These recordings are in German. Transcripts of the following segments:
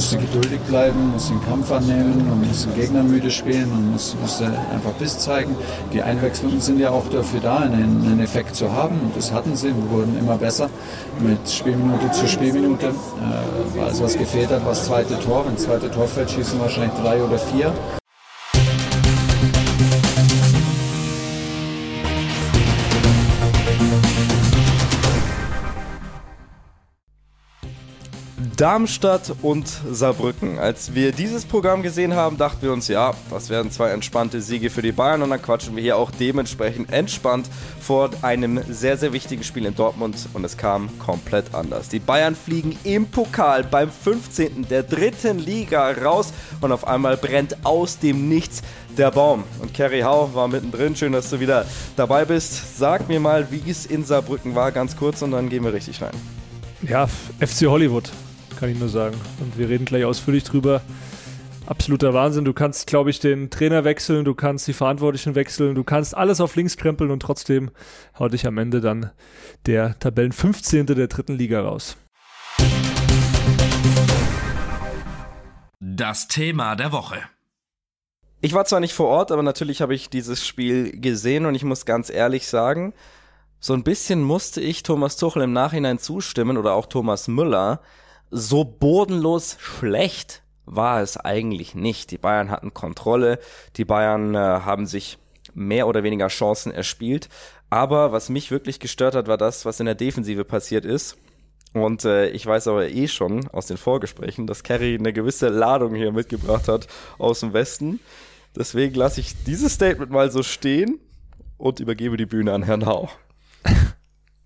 musste geduldig bleiben, musste den Kampf annehmen und musste den Gegner müde spielen und musste, musste einfach Biss zeigen. Die Einwechslungen sind ja auch dafür da, einen, einen Effekt zu haben und das hatten sie. Wir wurden immer besser mit Spielminute zu Spielminute. Äh, also was gefehlt hat, war das zweite Tor. Wenn das zweite Tor fällt, schießen wahrscheinlich drei oder vier. Darmstadt und Saarbrücken. Als wir dieses Programm gesehen haben, dachten wir uns, ja, das werden zwei entspannte Siege für die Bayern und dann quatschen wir hier auch dementsprechend entspannt vor einem sehr, sehr wichtigen Spiel in Dortmund und es kam komplett anders. Die Bayern fliegen im Pokal beim 15. der dritten Liga raus und auf einmal brennt aus dem Nichts der Baum. Und Kerry Hau war mittendrin. Schön, dass du wieder dabei bist. Sag mir mal, wie es in Saarbrücken war, ganz kurz und dann gehen wir richtig rein. Ja, FC Hollywood kann ich nur sagen. Und wir reden gleich ausführlich drüber. Absoluter Wahnsinn. Du kannst, glaube ich, den Trainer wechseln, du kannst die Verantwortlichen wechseln, du kannst alles auf links krempeln und trotzdem haut dich am Ende dann der Tabellen 15. der dritten Liga raus. Das Thema der Woche. Ich war zwar nicht vor Ort, aber natürlich habe ich dieses Spiel gesehen und ich muss ganz ehrlich sagen, so ein bisschen musste ich Thomas Tuchel im Nachhinein zustimmen oder auch Thomas Müller, so bodenlos schlecht war es eigentlich nicht. Die Bayern hatten Kontrolle, die Bayern äh, haben sich mehr oder weniger Chancen erspielt. Aber was mich wirklich gestört hat, war das, was in der Defensive passiert ist. Und äh, ich weiß aber eh schon aus den Vorgesprächen, dass Kerry eine gewisse Ladung hier mitgebracht hat aus dem Westen. Deswegen lasse ich dieses Statement mal so stehen und übergebe die Bühne an Herrn Hau.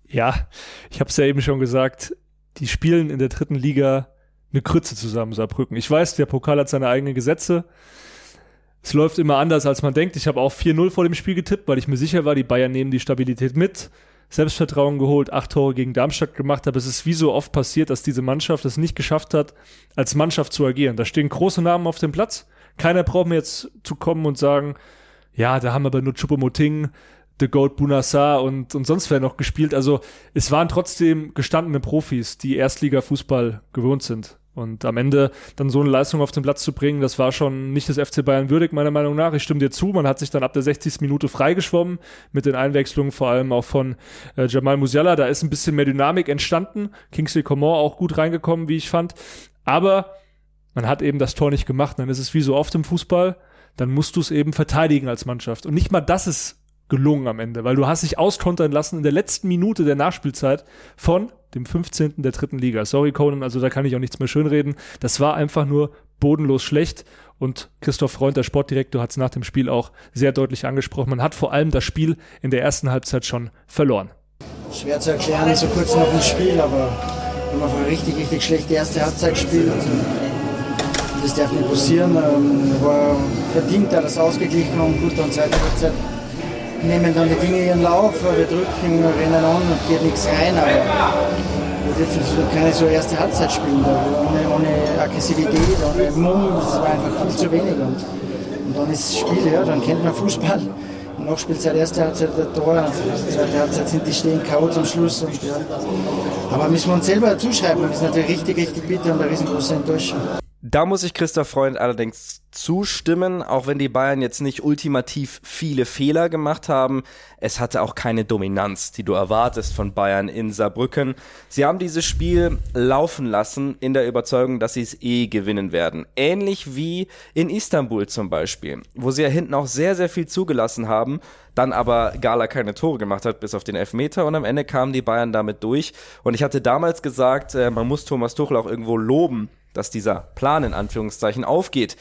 Ja, ich habe es ja eben schon gesagt, die spielen in der dritten Liga eine Krütze zusammen, Saarbrücken. Ich weiß, der Pokal hat seine eigenen Gesetze. Es läuft immer anders, als man denkt. Ich habe auch 4-0 vor dem Spiel getippt, weil ich mir sicher war, die Bayern nehmen die Stabilität mit. Selbstvertrauen geholt, acht Tore gegen Darmstadt gemacht, aber es ist wie so oft passiert, dass diese Mannschaft es nicht geschafft hat, als Mannschaft zu agieren. Da stehen große Namen auf dem Platz. Keiner braucht mir jetzt zu kommen und sagen, ja, da haben aber nur Chupomoting, The Goat Bunassar und, und sonst wer noch gespielt. Also es waren trotzdem gestandene Profis, die Erstliga-Fußball gewohnt sind. Und am Ende dann so eine Leistung auf den Platz zu bringen, das war schon nicht das FC Bayern würdig, meiner Meinung nach. Ich stimme dir zu, man hat sich dann ab der 60. Minute freigeschwommen mit den Einwechslungen, vor allem auch von äh, Jamal Musiala. Da ist ein bisschen mehr Dynamik entstanden. Kingsley Coman auch gut reingekommen, wie ich fand. Aber man hat eben das Tor nicht gemacht. Dann ist es wie so oft im Fußball. Dann musst du es eben verteidigen als Mannschaft. Und nicht mal das ist gelungen am Ende, weil du hast dich auskontern lassen in der letzten Minute der Nachspielzeit von dem 15. der dritten Liga. Sorry, Conan, also da kann ich auch nichts mehr schönreden. Das war einfach nur bodenlos schlecht und Christoph Freund, der Sportdirektor, hat es nach dem Spiel auch sehr deutlich angesprochen. Man hat vor allem das Spiel in der ersten Halbzeit schon verloren. Schwer zu erklären, so kurz noch im Spiel, aber wenn man eine richtig, richtig schlechte erste Halbzeit spielt, das darf nicht passieren, ähm, war verdient, alles ausgeglichen und gut und zweite Halbzeit nehmen dann die Dinge ihren Lauf, wir drücken, rennen an und geht nichts rein, aber wir dürfen keine so erste Halbzeit spielen, ohne, ohne Aggressivität, ohne Mumm, das war einfach viel zu wenig. Und, und dann ist das Spiel, ja, dann kennt man Fußball. Nachspielzeit, erste Halbzeit der Tor, zweite Halbzeit sind die stehen K.O. zum Schluss. Und, ja. Aber müssen wir uns selber zuschreiben, wir sind natürlich richtig, richtig bitter und eine riesengroße Enttäuschung. Da muss ich Christoph Freund allerdings zustimmen, auch wenn die Bayern jetzt nicht ultimativ viele Fehler gemacht haben. Es hatte auch keine Dominanz, die du erwartest von Bayern in Saarbrücken. Sie haben dieses Spiel laufen lassen in der Überzeugung, dass sie es eh gewinnen werden. Ähnlich wie in Istanbul zum Beispiel, wo sie ja hinten auch sehr, sehr viel zugelassen haben, dann aber Gala keine Tore gemacht hat, bis auf den Elfmeter und am Ende kamen die Bayern damit durch. Und ich hatte damals gesagt, äh, man muss Thomas Tuchel auch irgendwo loben, dass dieser Plan in Anführungszeichen aufgeht.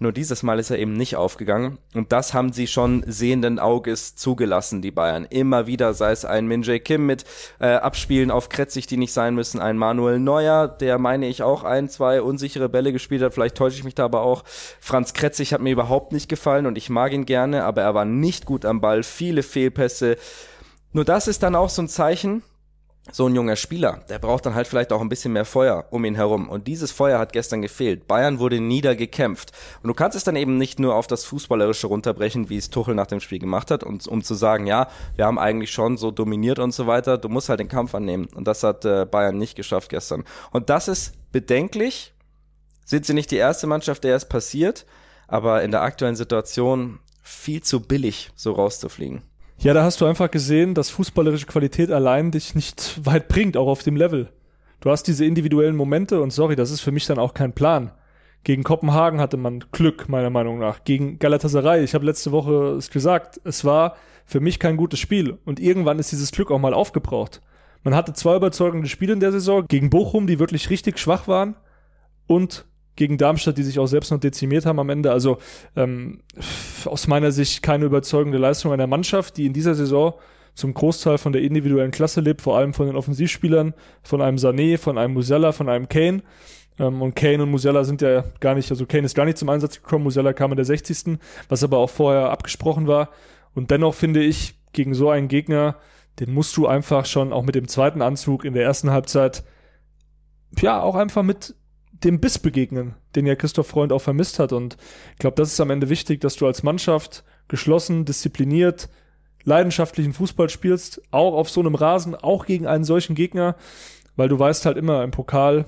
Nur dieses Mal ist er eben nicht aufgegangen. Und das haben sie schon sehenden Auges zugelassen, die Bayern. Immer wieder, sei es ein Min Jae Kim mit äh, Abspielen auf Kretzig, die nicht sein müssen, ein Manuel Neuer, der meine ich auch ein, zwei unsichere Bälle gespielt hat. Vielleicht täusche ich mich da aber auch. Franz Kretzig hat mir überhaupt nicht gefallen und ich mag ihn gerne, aber er war nicht gut am Ball. Viele Fehlpässe. Nur das ist dann auch so ein Zeichen, so ein junger Spieler, der braucht dann halt vielleicht auch ein bisschen mehr Feuer um ihn herum. Und dieses Feuer hat gestern gefehlt. Bayern wurde niedergekämpft. Und du kannst es dann eben nicht nur auf das Fußballerische runterbrechen, wie es Tuchel nach dem Spiel gemacht hat, und, um zu sagen, ja, wir haben eigentlich schon so dominiert und so weiter. Du musst halt den Kampf annehmen. Und das hat äh, Bayern nicht geschafft gestern. Und das ist bedenklich, Sind sie nicht die erste Mannschaft, der es passiert, aber in der aktuellen Situation viel zu billig, so rauszufliegen. Ja, da hast du einfach gesehen, dass fußballerische Qualität allein dich nicht weit bringt, auch auf dem Level. Du hast diese individuellen Momente und sorry, das ist für mich dann auch kein Plan. Gegen Kopenhagen hatte man Glück, meiner Meinung nach. Gegen Galatasaray, ich habe letzte Woche es gesagt, es war für mich kein gutes Spiel. Und irgendwann ist dieses Glück auch mal aufgebraucht. Man hatte zwei überzeugende Spiele in der Saison. Gegen Bochum, die wirklich richtig schwach waren. Und gegen Darmstadt, die sich auch selbst noch dezimiert haben am Ende. Also ähm, aus meiner Sicht keine überzeugende Leistung einer Mannschaft, die in dieser Saison zum Großteil von der individuellen Klasse lebt, vor allem von den Offensivspielern, von einem Sané, von einem Musella, von einem Kane. Ähm, und Kane und Musella sind ja gar nicht, also Kane ist gar nicht zum Einsatz gekommen, Musella kam in der 60. Was aber auch vorher abgesprochen war. Und dennoch finde ich, gegen so einen Gegner, den musst du einfach schon auch mit dem zweiten Anzug in der ersten Halbzeit, ja, auch einfach mit dem Biss begegnen, den ja Christoph Freund auch vermisst hat. Und ich glaube, das ist am Ende wichtig, dass du als Mannschaft geschlossen, diszipliniert, leidenschaftlichen Fußball spielst, auch auf so einem Rasen, auch gegen einen solchen Gegner, weil du weißt halt immer im Pokal,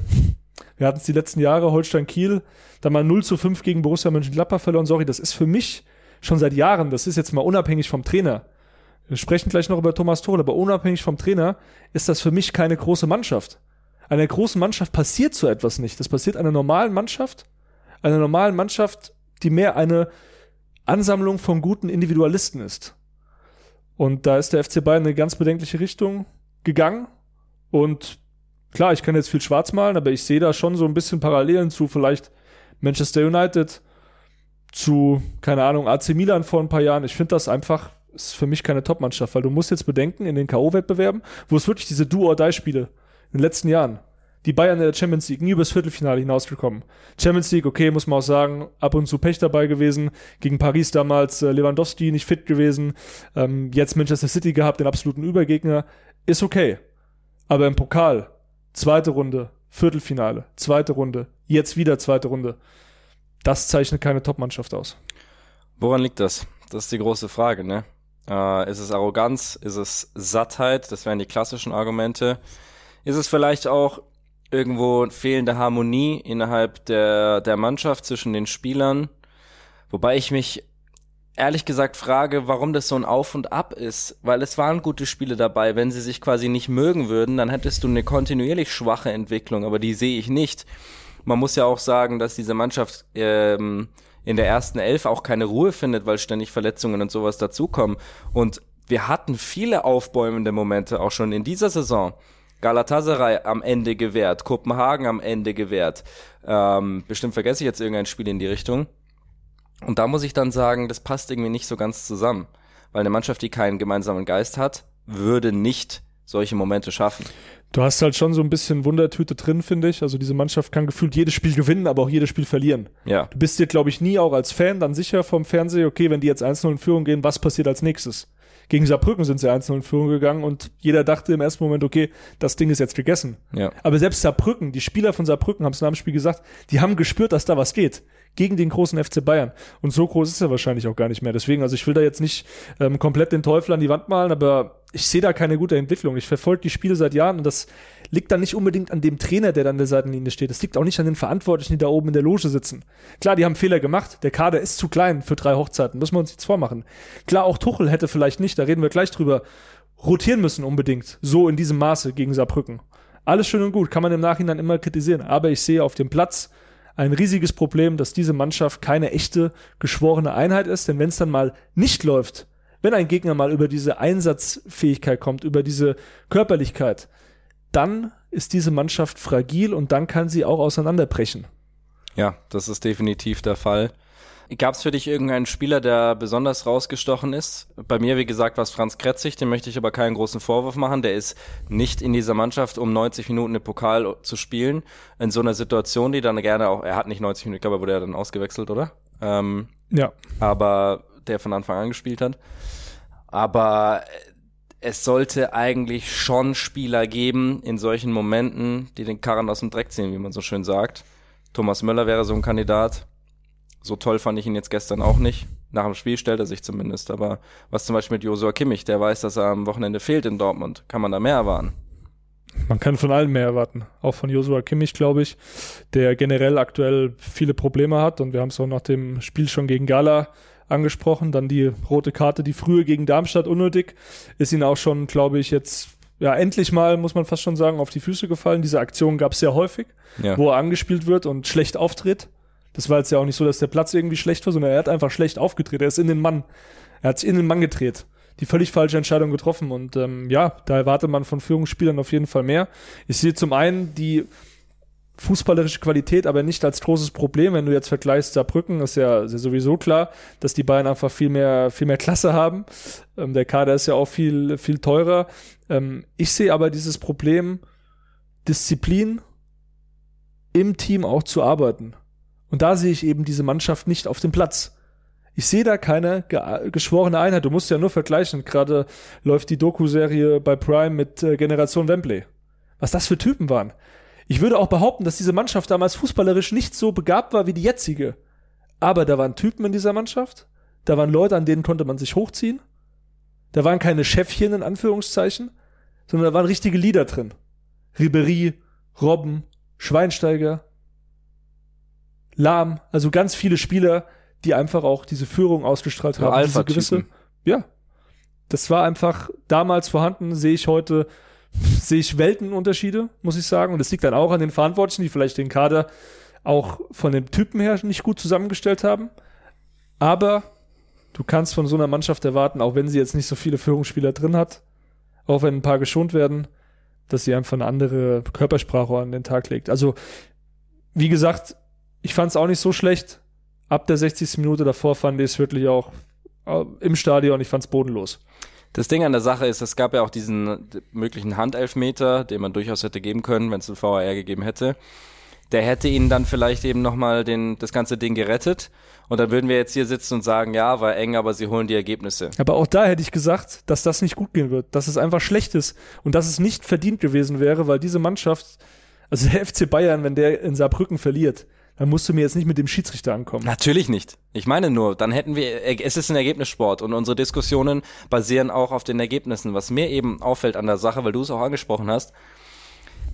wir hatten es die letzten Jahre, Holstein Kiel, da mal 0 zu 5 gegen Borussia Mönchengladbach verloren. Sorry, das ist für mich schon seit Jahren, das ist jetzt mal unabhängig vom Trainer. Wir sprechen gleich noch über Thomas Tuchel, aber unabhängig vom Trainer ist das für mich keine große Mannschaft. Einer großen Mannschaft passiert so etwas nicht. Das passiert einer normalen Mannschaft, einer normalen Mannschaft, die mehr eine Ansammlung von guten Individualisten ist. Und da ist der FC Bayern in eine ganz bedenkliche Richtung gegangen. Und klar, ich kann jetzt viel schwarz malen, aber ich sehe da schon so ein bisschen Parallelen zu vielleicht Manchester United, zu, keine Ahnung, AC Milan vor ein paar Jahren. Ich finde das einfach, ist für mich keine Top-Mannschaft, weil du musst jetzt bedenken, in den K.O.-Wettbewerben, wo es wirklich diese Do-or-Die-Spiele in den letzten Jahren. Die Bayern in der Champions League nie übers Viertelfinale hinausgekommen. Champions League, okay, muss man auch sagen, ab und zu Pech dabei gewesen. Gegen Paris damals äh, Lewandowski nicht fit gewesen. Ähm, jetzt Manchester City gehabt, den absoluten Übergegner. Ist okay. Aber im Pokal, zweite Runde, Viertelfinale, zweite Runde, jetzt wieder zweite Runde. Das zeichnet keine Top-Mannschaft aus. Woran liegt das? Das ist die große Frage, ne? Äh, ist es Arroganz? Ist es Sattheit? Das wären die klassischen Argumente. Ist es vielleicht auch irgendwo fehlende Harmonie innerhalb der, der Mannschaft zwischen den Spielern? Wobei ich mich ehrlich gesagt frage, warum das so ein Auf und Ab ist, weil es waren gute Spiele dabei. Wenn sie sich quasi nicht mögen würden, dann hättest du eine kontinuierlich schwache Entwicklung, aber die sehe ich nicht. Man muss ja auch sagen, dass diese Mannschaft ähm, in der ersten Elf auch keine Ruhe findet, weil ständig Verletzungen und sowas dazukommen. Und wir hatten viele aufbäumende Momente auch schon in dieser Saison. Galatasaray am Ende gewährt, Kopenhagen am Ende gewährt. Ähm, bestimmt vergesse ich jetzt irgendein Spiel in die Richtung. Und da muss ich dann sagen, das passt irgendwie nicht so ganz zusammen. Weil eine Mannschaft, die keinen gemeinsamen Geist hat, würde nicht solche Momente schaffen. Du hast halt schon so ein bisschen Wundertüte drin, finde ich. Also diese Mannschaft kann gefühlt jedes Spiel gewinnen, aber auch jedes Spiel verlieren. Ja. Du bist dir, glaube ich, nie auch als Fan dann sicher vom Fernseher, okay, wenn die jetzt 1-0 in Führung gehen, was passiert als nächstes? Gegen Saarbrücken sind sie 1-0 in Führung gegangen und jeder dachte im ersten Moment, okay, das Ding ist jetzt gegessen. Ja. Aber selbst Saarbrücken, die Spieler von Saarbrücken haben es nach dem Spiel gesagt, die haben gespürt, dass da was geht. Gegen den großen FC Bayern. Und so groß ist er wahrscheinlich auch gar nicht mehr. Deswegen, also ich will da jetzt nicht ähm, komplett den Teufel an die Wand malen, aber ich sehe da keine gute Entwicklung. Ich verfolge die Spiele seit Jahren und das liegt dann nicht unbedingt an dem Trainer, der dann an der Seitenlinie steht. Es liegt auch nicht an den Verantwortlichen, die da oben in der Loge sitzen. Klar, die haben Fehler gemacht. Der Kader ist zu klein für drei Hochzeiten. Müssen wir uns jetzt vormachen. Klar, auch Tuchel hätte vielleicht nicht, da reden wir gleich drüber, rotieren müssen unbedingt. So in diesem Maße gegen Saarbrücken. Alles schön und gut, kann man im Nachhinein immer kritisieren. Aber ich sehe auf dem Platz ein riesiges Problem, dass diese Mannschaft keine echte geschworene Einheit ist. Denn wenn es dann mal nicht läuft, wenn ein Gegner mal über diese Einsatzfähigkeit kommt, über diese Körperlichkeit, dann ist diese Mannschaft fragil und dann kann sie auch auseinanderbrechen. Ja, das ist definitiv der Fall. Gab es für dich irgendeinen Spieler, der besonders rausgestochen ist? Bei mir, wie gesagt, war es Franz Kretzig, dem möchte ich aber keinen großen Vorwurf machen. Der ist nicht in dieser Mannschaft, um 90 Minuten den Pokal zu spielen. In so einer Situation, die dann gerne auch, er hat nicht 90 Minuten, ich glaube, wurde er dann ausgewechselt, oder? Ähm, Ja. aber der von Anfang an gespielt hat. Aber es sollte eigentlich schon Spieler geben in solchen Momenten, die den Karren aus dem Dreck ziehen, wie man so schön sagt. Thomas Möller wäre so ein Kandidat. So toll fand ich ihn jetzt gestern auch nicht. Nach dem Spiel stellt er sich zumindest. Aber was zum Beispiel mit Josua Kimmich, der weiß, dass er am Wochenende fehlt in Dortmund. Kann man da mehr erwarten? Man kann von allen mehr erwarten. Auch von Joshua Kimmich, glaube ich, der generell aktuell viele Probleme hat. Und wir haben es auch nach dem Spiel schon gegen Gala angesprochen. Dann die rote Karte, die frühe gegen Darmstadt unnötig, ist ihn auch schon, glaube ich, jetzt ja endlich mal, muss man fast schon sagen, auf die Füße gefallen. Diese Aktion gab es sehr häufig, ja. wo er angespielt wird und schlecht auftritt. Das war jetzt ja auch nicht so, dass der Platz irgendwie schlecht war, sondern er hat einfach schlecht aufgedreht. Er ist in den Mann. Er hat sich in den Mann gedreht. Die völlig falsche Entscheidung getroffen. Und ähm, ja, da erwartet man von Führungsspielern auf jeden Fall mehr. Ich sehe zum einen die fußballerische Qualität aber nicht als großes Problem. Wenn du jetzt vergleichst Saarbrücken, ist ja, sowieso klar, dass die Bayern einfach viel mehr, viel mehr Klasse haben. Ähm, der Kader ist ja auch viel, viel teurer. Ähm, ich sehe aber dieses Problem, Disziplin im Team auch zu arbeiten. Und da sehe ich eben diese Mannschaft nicht auf dem Platz. Ich sehe da keine ge geschworene Einheit. Du musst ja nur vergleichen. Gerade läuft die Doku-Serie bei Prime mit äh, Generation Wembley. Was das für Typen waren. Ich würde auch behaupten, dass diese Mannschaft damals fußballerisch nicht so begabt war wie die jetzige. Aber da waren Typen in dieser Mannschaft. Da waren Leute, an denen konnte man sich hochziehen. Da waren keine Chefchen in Anführungszeichen, sondern da waren richtige Lieder drin. Ribery, Robben, Schweinsteiger, Lahm, also ganz viele Spieler, die einfach auch diese Führung ausgestrahlt haben. Ja, diese gewisse, ja. Das war einfach damals vorhanden, sehe ich heute sehe ich Weltenunterschiede, muss ich sagen. Und das liegt dann auch an den Verantwortlichen, die vielleicht den Kader auch von dem Typen her nicht gut zusammengestellt haben. Aber du kannst von so einer Mannschaft erwarten, auch wenn sie jetzt nicht so viele Führungsspieler drin hat, auch wenn ein paar geschont werden, dass sie einfach eine andere Körpersprache an den Tag legt. Also, wie gesagt, ich fand es auch nicht so schlecht. Ab der 60. Minute davor fand ich es wirklich auch äh, im Stadion, ich fand es bodenlos. Das Ding an der Sache ist, es gab ja auch diesen möglichen Handelfmeter, den man durchaus hätte geben können, wenn es einen VAR gegeben hätte. Der hätte ihnen dann vielleicht eben nochmal den, das ganze Ding gerettet. Und dann würden wir jetzt hier sitzen und sagen, ja, war eng, aber sie holen die Ergebnisse. Aber auch da hätte ich gesagt, dass das nicht gut gehen wird, dass es einfach schlecht ist und dass es nicht verdient gewesen wäre, weil diese Mannschaft, also der FC Bayern, wenn der in Saarbrücken verliert, dann musst du mir jetzt nicht mit dem Schiedsrichter ankommen. Natürlich nicht. Ich meine nur, dann hätten wir, es ist ein Ergebnissport und unsere Diskussionen basieren auch auf den Ergebnissen. Was mir eben auffällt an der Sache, weil du es auch angesprochen hast,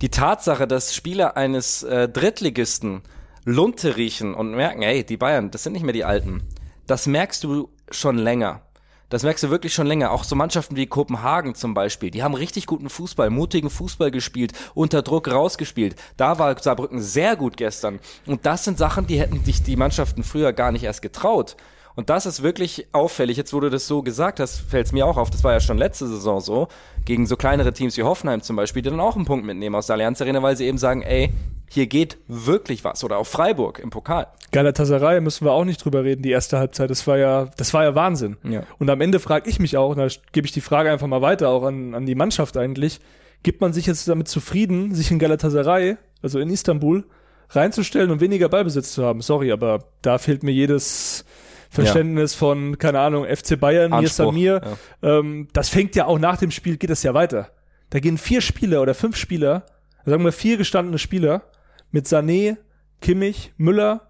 die Tatsache, dass Spieler eines äh, Drittligisten Lunte riechen und merken, hey, die Bayern, das sind nicht mehr die Alten. Das merkst du schon länger. Das merkst du wirklich schon länger. Auch so Mannschaften wie Kopenhagen zum Beispiel, die haben richtig guten Fußball, mutigen Fußball gespielt, unter Druck rausgespielt. Da war Saarbrücken sehr gut gestern. Und das sind Sachen, die hätten sich die Mannschaften früher gar nicht erst getraut. Und das ist wirklich auffällig. Jetzt, wo du das so gesagt hast, fällt es mir auch auf. Das war ja schon letzte Saison so. Gegen so kleinere Teams wie Hoffenheim zum Beispiel, die dann auch einen Punkt mitnehmen aus der Allianz Arena, weil sie eben sagen, ey, hier geht wirklich was. Oder auch Freiburg im Pokal. Galatasaray müssen wir auch nicht drüber reden, die erste Halbzeit. Das war ja, das war ja Wahnsinn. Ja. Und am Ende frage ich mich auch, und da gebe ich die Frage einfach mal weiter, auch an, an die Mannschaft eigentlich, gibt man sich jetzt damit zufrieden, sich in Galatasaray, also in Istanbul, reinzustellen und weniger Ballbesitz zu haben? Sorry, aber da fehlt mir jedes, Verständnis ja. von, keine Ahnung, FC Bayern, mir Samir. Ja. Ähm, das fängt ja auch nach dem Spiel, geht es ja weiter. Da gehen vier Spieler oder fünf Spieler, sagen wir vier gestandene Spieler, mit Sané, Kimmich, Müller,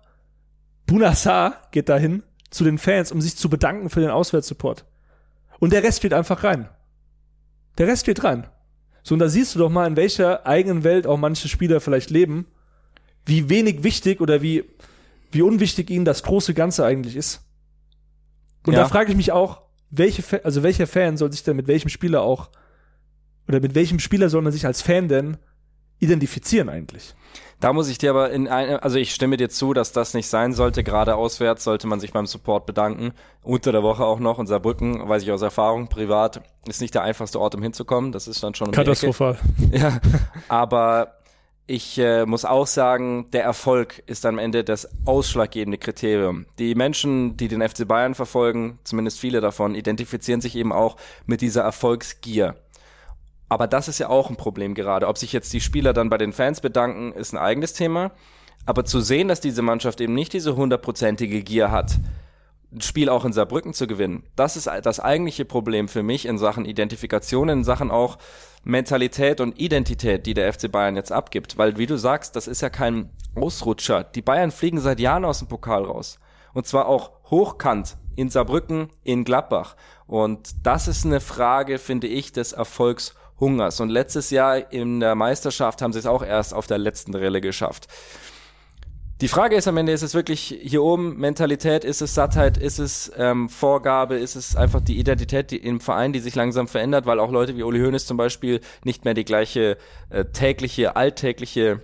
Bunassar geht dahin zu den Fans, um sich zu bedanken für den Auswärtssupport. Und der Rest geht einfach rein. Der Rest geht rein. So, und da siehst du doch mal, in welcher eigenen Welt auch manche Spieler vielleicht leben, wie wenig wichtig oder wie, wie unwichtig ihnen das große Ganze eigentlich ist. Und ja. da frage ich mich auch, welche, also welcher Fan soll sich denn mit welchem Spieler auch, oder mit welchem Spieler soll man sich als Fan denn identifizieren eigentlich? Da muss ich dir aber in eine, also ich stimme dir zu, dass das nicht sein sollte. Gerade auswärts sollte man sich beim Support bedanken. Unter der Woche auch noch. Unser Brücken, weiß ich aus Erfahrung, privat ist nicht der einfachste Ort, um hinzukommen. Das ist dann schon um katastrophal. Ja, aber ich äh, muss auch sagen, der Erfolg ist am Ende das ausschlaggebende Kriterium. Die Menschen, die den FC Bayern verfolgen, zumindest viele davon, identifizieren sich eben auch mit dieser Erfolgsgier. Aber das ist ja auch ein Problem gerade. Ob sich jetzt die Spieler dann bei den Fans bedanken, ist ein eigenes Thema. Aber zu sehen, dass diese Mannschaft eben nicht diese hundertprozentige Gier hat, ein Spiel auch in Saarbrücken zu gewinnen, das ist das eigentliche Problem für mich in Sachen Identifikation, in Sachen auch Mentalität und Identität, die der FC Bayern jetzt abgibt. Weil, wie du sagst, das ist ja kein Ausrutscher. Die Bayern fliegen seit Jahren aus dem Pokal raus. Und zwar auch hochkant in Saarbrücken, in Gladbach. Und das ist eine Frage, finde ich, des Erfolgs Hungers. Und letztes Jahr in der Meisterschaft haben sie es auch erst auf der letzten Rille geschafft. Die Frage ist am Ende, ist es wirklich hier oben Mentalität, ist es Sattheit, ist es ähm, Vorgabe, ist es einfach die Identität die, im Verein, die sich langsam verändert, weil auch Leute wie Uli Hoeneß zum Beispiel nicht mehr die gleiche äh, tägliche, alltägliche,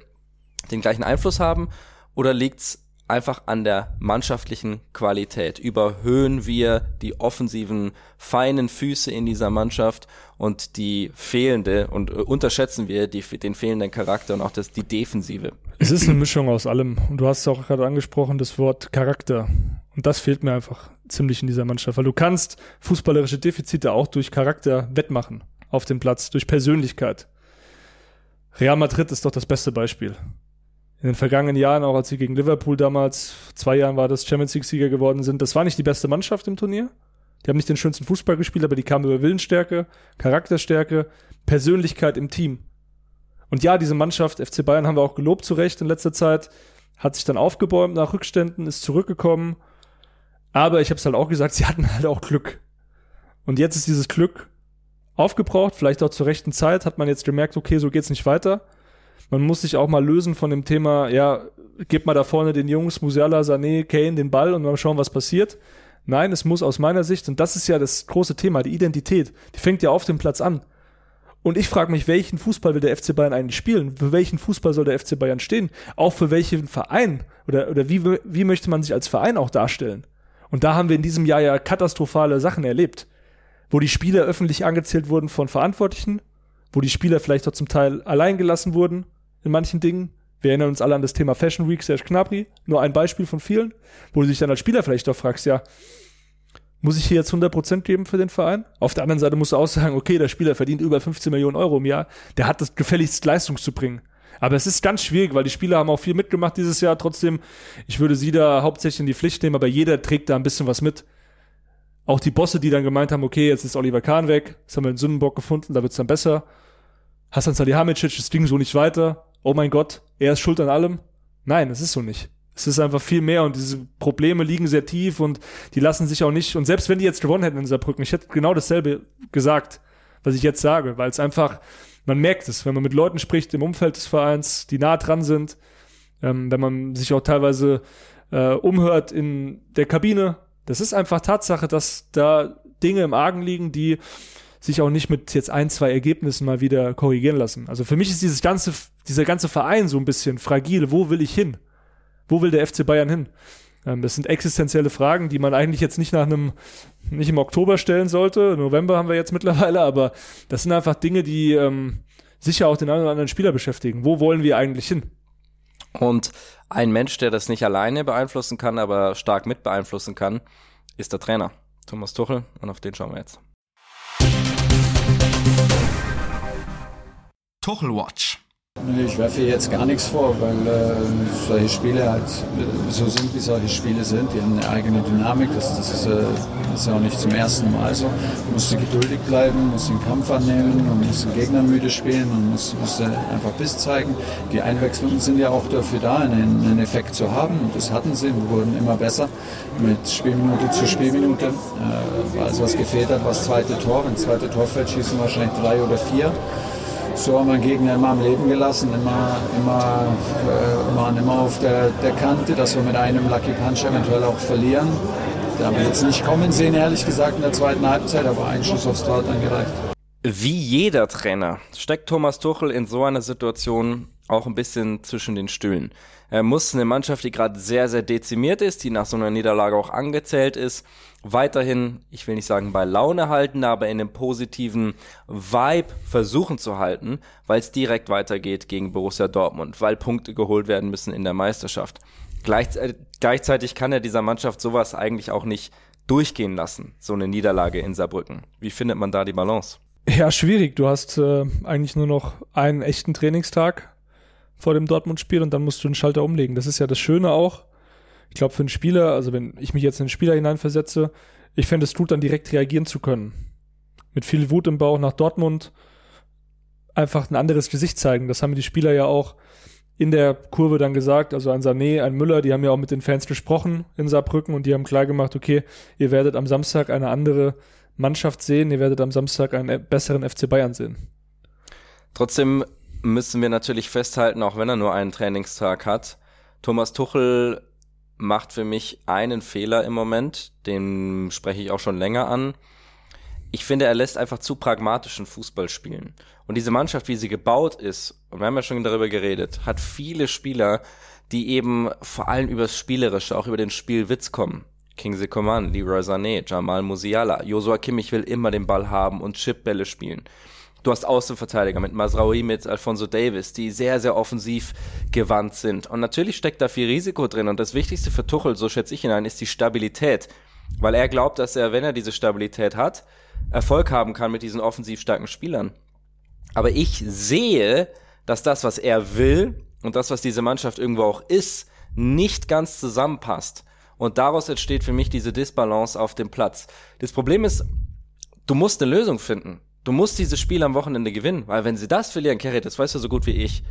den gleichen Einfluss haben? Oder liegt's einfach an der mannschaftlichen Qualität. Überhöhen wir die offensiven, feinen Füße in dieser Mannschaft und die fehlende und äh, unterschätzen wir die, den fehlenden Charakter und auch das, die Defensive. Es ist eine Mischung aus allem. Und du hast es auch gerade angesprochen, das Wort Charakter. Und das fehlt mir einfach ziemlich in dieser Mannschaft, weil du kannst fußballerische Defizite auch durch Charakter wettmachen auf dem Platz, durch Persönlichkeit. Real Madrid ist doch das beste Beispiel in den vergangenen Jahren, auch als sie gegen Liverpool damals, zwei Jahren war das Champions League-Sieger geworden sind, das war nicht die beste Mannschaft im Turnier. Die haben nicht den schönsten Fußball gespielt, aber die kamen über Willensstärke, Charakterstärke, Persönlichkeit im Team. Und ja, diese Mannschaft, FC Bayern haben wir auch gelobt zu Recht in letzter Zeit, hat sich dann aufgebäumt nach Rückständen, ist zurückgekommen. Aber ich habe es halt auch gesagt, sie hatten halt auch Glück. Und jetzt ist dieses Glück aufgebraucht, vielleicht auch zur rechten Zeit, hat man jetzt gemerkt, okay, so geht's nicht weiter man muss sich auch mal lösen von dem Thema, ja, gib mal da vorne den Jungs, Musiala, Sané, Kane den Ball und mal schauen, was passiert. Nein, es muss aus meiner Sicht, und das ist ja das große Thema, die Identität, die fängt ja auf dem Platz an. Und ich frage mich, welchen Fußball will der FC Bayern eigentlich spielen? Für welchen Fußball soll der FC Bayern stehen? Auch für welchen Verein? Oder, oder wie, wie möchte man sich als Verein auch darstellen? Und da haben wir in diesem Jahr ja katastrophale Sachen erlebt, wo die Spieler öffentlich angezählt wurden von Verantwortlichen, wo die Spieler vielleicht auch zum Teil allein gelassen wurden, in manchen Dingen. Wir erinnern uns alle an das Thema Fashion Week, Serge Gnabry, nur ein Beispiel von vielen, wo du dich dann als Spieler vielleicht auch fragst, ja, muss ich hier jetzt 100% geben für den Verein? Auf der anderen Seite musst du auch sagen, okay, der Spieler verdient über 15 Millionen Euro im Jahr, der hat das gefälligst Leistung zu bringen. Aber es ist ganz schwierig, weil die Spieler haben auch viel mitgemacht dieses Jahr. Trotzdem, ich würde sie da hauptsächlich in die Pflicht nehmen, aber jeder trägt da ein bisschen was mit. Auch die Bosse, die dann gemeint haben, okay, jetzt ist Oliver Kahn weg, jetzt haben wir einen Sündenbock gefunden, da wird's dann besser. Hasan Salihamidzic, es ging so nicht weiter oh mein Gott, er ist schuld an allem. Nein, es ist so nicht. Es ist einfach viel mehr und diese Probleme liegen sehr tief und die lassen sich auch nicht. Und selbst wenn die jetzt gewonnen hätten in Saarbrücken, ich hätte genau dasselbe gesagt, was ich jetzt sage, weil es einfach, man merkt es, wenn man mit Leuten spricht im Umfeld des Vereins, die nah dran sind, ähm, wenn man sich auch teilweise äh, umhört in der Kabine. Das ist einfach Tatsache, dass da Dinge im Argen liegen, die sich auch nicht mit jetzt ein, zwei Ergebnissen mal wieder korrigieren lassen. Also für mich ist dieses ganze, dieser ganze Verein so ein bisschen fragil. Wo will ich hin? Wo will der FC Bayern hin? Ähm, das sind existenzielle Fragen, die man eigentlich jetzt nicht nach einem, nicht im Oktober stellen sollte. November haben wir jetzt mittlerweile, aber das sind einfach Dinge, die ähm, sicher auch den einen oder anderen Spieler beschäftigen. Wo wollen wir eigentlich hin? Und ein Mensch, der das nicht alleine beeinflussen kann, aber stark mit beeinflussen kann, ist der Trainer. Thomas Tuchel und auf den schauen wir jetzt. Tuchel. Ich werfe jetzt gar nichts vor, weil äh, solche Spiele halt so sind, wie solche Spiele sind. Die haben eine eigene Dynamik. Das, das, ist, äh, ist ja auch nicht zum ersten Mal so. Man muss geduldig bleiben, muss den Kampf annehmen und muss den Gegner müde spielen und muss, muss einfach Biss zeigen. Die Einwechslungen sind ja auch dafür da, einen, einen Effekt zu haben. Und das hatten sie. Wir wurden immer besser mit Spielminute zu Spielminute. Äh, also was gefehlt hat, war das zweite Tor. Wenn das zweite Tor fällt, schießen wahrscheinlich drei oder vier so haben wir Gegner immer am Leben gelassen, immer, immer, äh, waren immer auf der, der Kante, dass wir mit einem Lucky Punch eventuell auch verlieren. Da haben wir jetzt nicht kommen sehen, ehrlich gesagt, in der zweiten Halbzeit, aber ein Schuss aufs Tor hat dann gereicht. Wie jeder Trainer steckt Thomas Tuchel in so einer Situation auch ein bisschen zwischen den Stühlen. Er muss eine Mannschaft, die gerade sehr, sehr dezimiert ist, die nach so einer Niederlage auch angezählt ist, weiterhin, ich will nicht sagen bei Laune halten, aber in einem positiven Vibe versuchen zu halten, weil es direkt weitergeht gegen Borussia Dortmund, weil Punkte geholt werden müssen in der Meisterschaft. Gleichzeitig, gleichzeitig kann er dieser Mannschaft sowas eigentlich auch nicht durchgehen lassen, so eine Niederlage in Saarbrücken. Wie findet man da die Balance? Ja, schwierig. Du hast äh, eigentlich nur noch einen echten Trainingstag vor dem Dortmund-Spiel und dann musst du den Schalter umlegen. Das ist ja das Schöne auch ich glaube, für einen Spieler, also wenn ich mich jetzt in einen Spieler hineinversetze, ich fände es gut, dann direkt reagieren zu können. Mit viel Wut im Bauch nach Dortmund einfach ein anderes Gesicht zeigen. Das haben die Spieler ja auch in der Kurve dann gesagt, also an Sané, an Müller, die haben ja auch mit den Fans gesprochen in Saarbrücken und die haben klar gemacht, okay, ihr werdet am Samstag eine andere Mannschaft sehen, ihr werdet am Samstag einen besseren FC Bayern sehen. Trotzdem müssen wir natürlich festhalten, auch wenn er nur einen Trainingstag hat, Thomas Tuchel macht für mich einen Fehler im Moment, den spreche ich auch schon länger an. Ich finde, er lässt einfach zu pragmatischen Fußball spielen. Und diese Mannschaft, wie sie gebaut ist, und wir haben ja schon darüber geredet, hat viele Spieler, die eben vor allem übers Spielerische, auch über den Spielwitz kommen. Kingsley Coman, Leroy Sané, Jamal Musiala, Joshua Kimmich will immer den Ball haben und Chipbälle spielen. Du hast Außenverteidiger mit Masraoui, mit Alfonso Davis, die sehr, sehr offensiv gewandt sind. Und natürlich steckt da viel Risiko drin. Und das Wichtigste für Tuchel, so schätze ich ihn ein, ist die Stabilität. Weil er glaubt, dass er, wenn er diese Stabilität hat, Erfolg haben kann mit diesen offensiv starken Spielern. Aber ich sehe, dass das, was er will und das, was diese Mannschaft irgendwo auch ist, nicht ganz zusammenpasst. Und daraus entsteht für mich diese Disbalance auf dem Platz. Das Problem ist, du musst eine Lösung finden. Du musst dieses Spiel am Wochenende gewinnen, weil wenn sie das verlieren, Kerry, das weißt du so gut wie ich,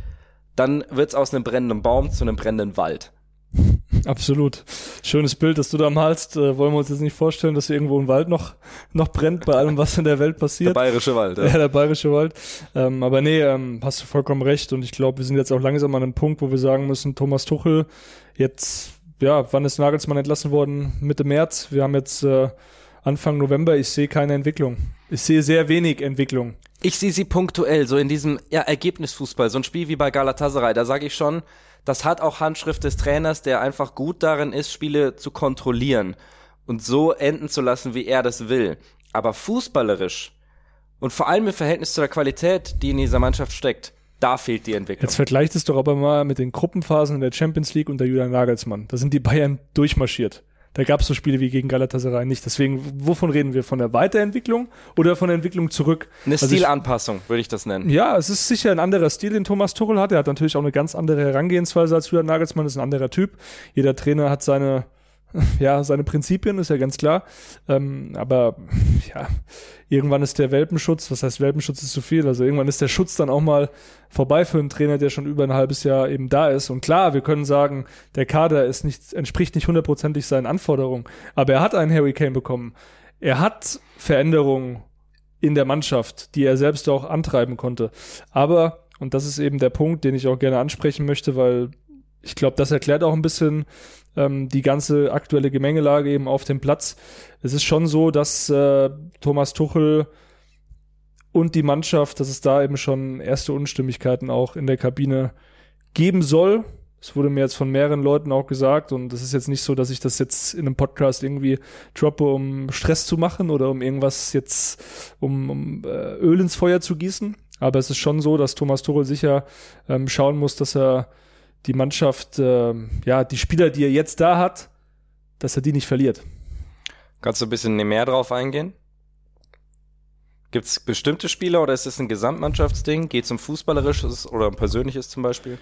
dann wird's aus einem brennenden Baum zu einem brennenden Wald. Absolut. Schönes Bild, das du da malst. Äh, wollen wir uns jetzt nicht vorstellen, dass irgendwo ein Wald noch, noch brennt bei allem, was in der Welt passiert. Der bayerische Wald, ja. ja der bayerische Wald. Ähm, aber nee, ähm, hast du vollkommen recht. Und ich glaube, wir sind jetzt auch langsam an einem Punkt, wo wir sagen müssen, Thomas Tuchel, jetzt, ja, wann ist Nagelsmann entlassen worden? Mitte März. Wir haben jetzt äh, Anfang November. Ich sehe keine Entwicklung. Ich sehe sehr wenig Entwicklung. Ich sehe sie punktuell, so in diesem ja, Ergebnisfußball, so ein Spiel wie bei Galatasaray. Da sage ich schon, das hat auch Handschrift des Trainers, der einfach gut darin ist, Spiele zu kontrollieren und so enden zu lassen, wie er das will. Aber fußballerisch und vor allem im Verhältnis zu der Qualität, die in dieser Mannschaft steckt, da fehlt die Entwicklung. Jetzt vergleicht es doch aber mal mit den Gruppenphasen in der Champions League unter Julian Nagelsmann. Da sind die Bayern durchmarschiert. Da gab es so Spiele wie gegen Galatasaray nicht. Deswegen, wovon reden wir? Von der Weiterentwicklung oder von der Entwicklung zurück? Eine also Stilanpassung, würde ich das nennen. Ja, es ist sicher ein anderer Stil, den Thomas Tuchel hat. Er hat natürlich auch eine ganz andere Herangehensweise als Julian Nagelsmann, ist ein anderer Typ. Jeder Trainer hat seine ja, seine Prinzipien, ist ja ganz klar. Ähm, aber ja, irgendwann ist der Welpenschutz, was heißt Welpenschutz ist zu viel, also irgendwann ist der Schutz dann auch mal vorbei für einen Trainer, der schon über ein halbes Jahr eben da ist. Und klar, wir können sagen, der Kader ist nicht, entspricht nicht hundertprozentig seinen Anforderungen, aber er hat einen Harry Kane bekommen. Er hat Veränderungen in der Mannschaft, die er selbst auch antreiben konnte. Aber, und das ist eben der Punkt, den ich auch gerne ansprechen möchte, weil ich glaube, das erklärt auch ein bisschen ähm, die ganze aktuelle Gemengelage eben auf dem Platz. Es ist schon so, dass äh, Thomas Tuchel und die Mannschaft, dass es da eben schon erste Unstimmigkeiten auch in der Kabine geben soll. Es wurde mir jetzt von mehreren Leuten auch gesagt und es ist jetzt nicht so, dass ich das jetzt in einem Podcast irgendwie droppe, um Stress zu machen oder um irgendwas jetzt, um, um äh, Öl ins Feuer zu gießen. Aber es ist schon so, dass Thomas Tuchel sicher ähm, schauen muss, dass er die Mannschaft, äh, ja, die Spieler, die er jetzt da hat, dass er die nicht verliert. Kannst du ein bisschen mehr drauf eingehen? Gibt es bestimmte Spieler oder ist es ein Gesamtmannschaftsding? Geht es um Fußballerisches oder um Persönliches zum Beispiel?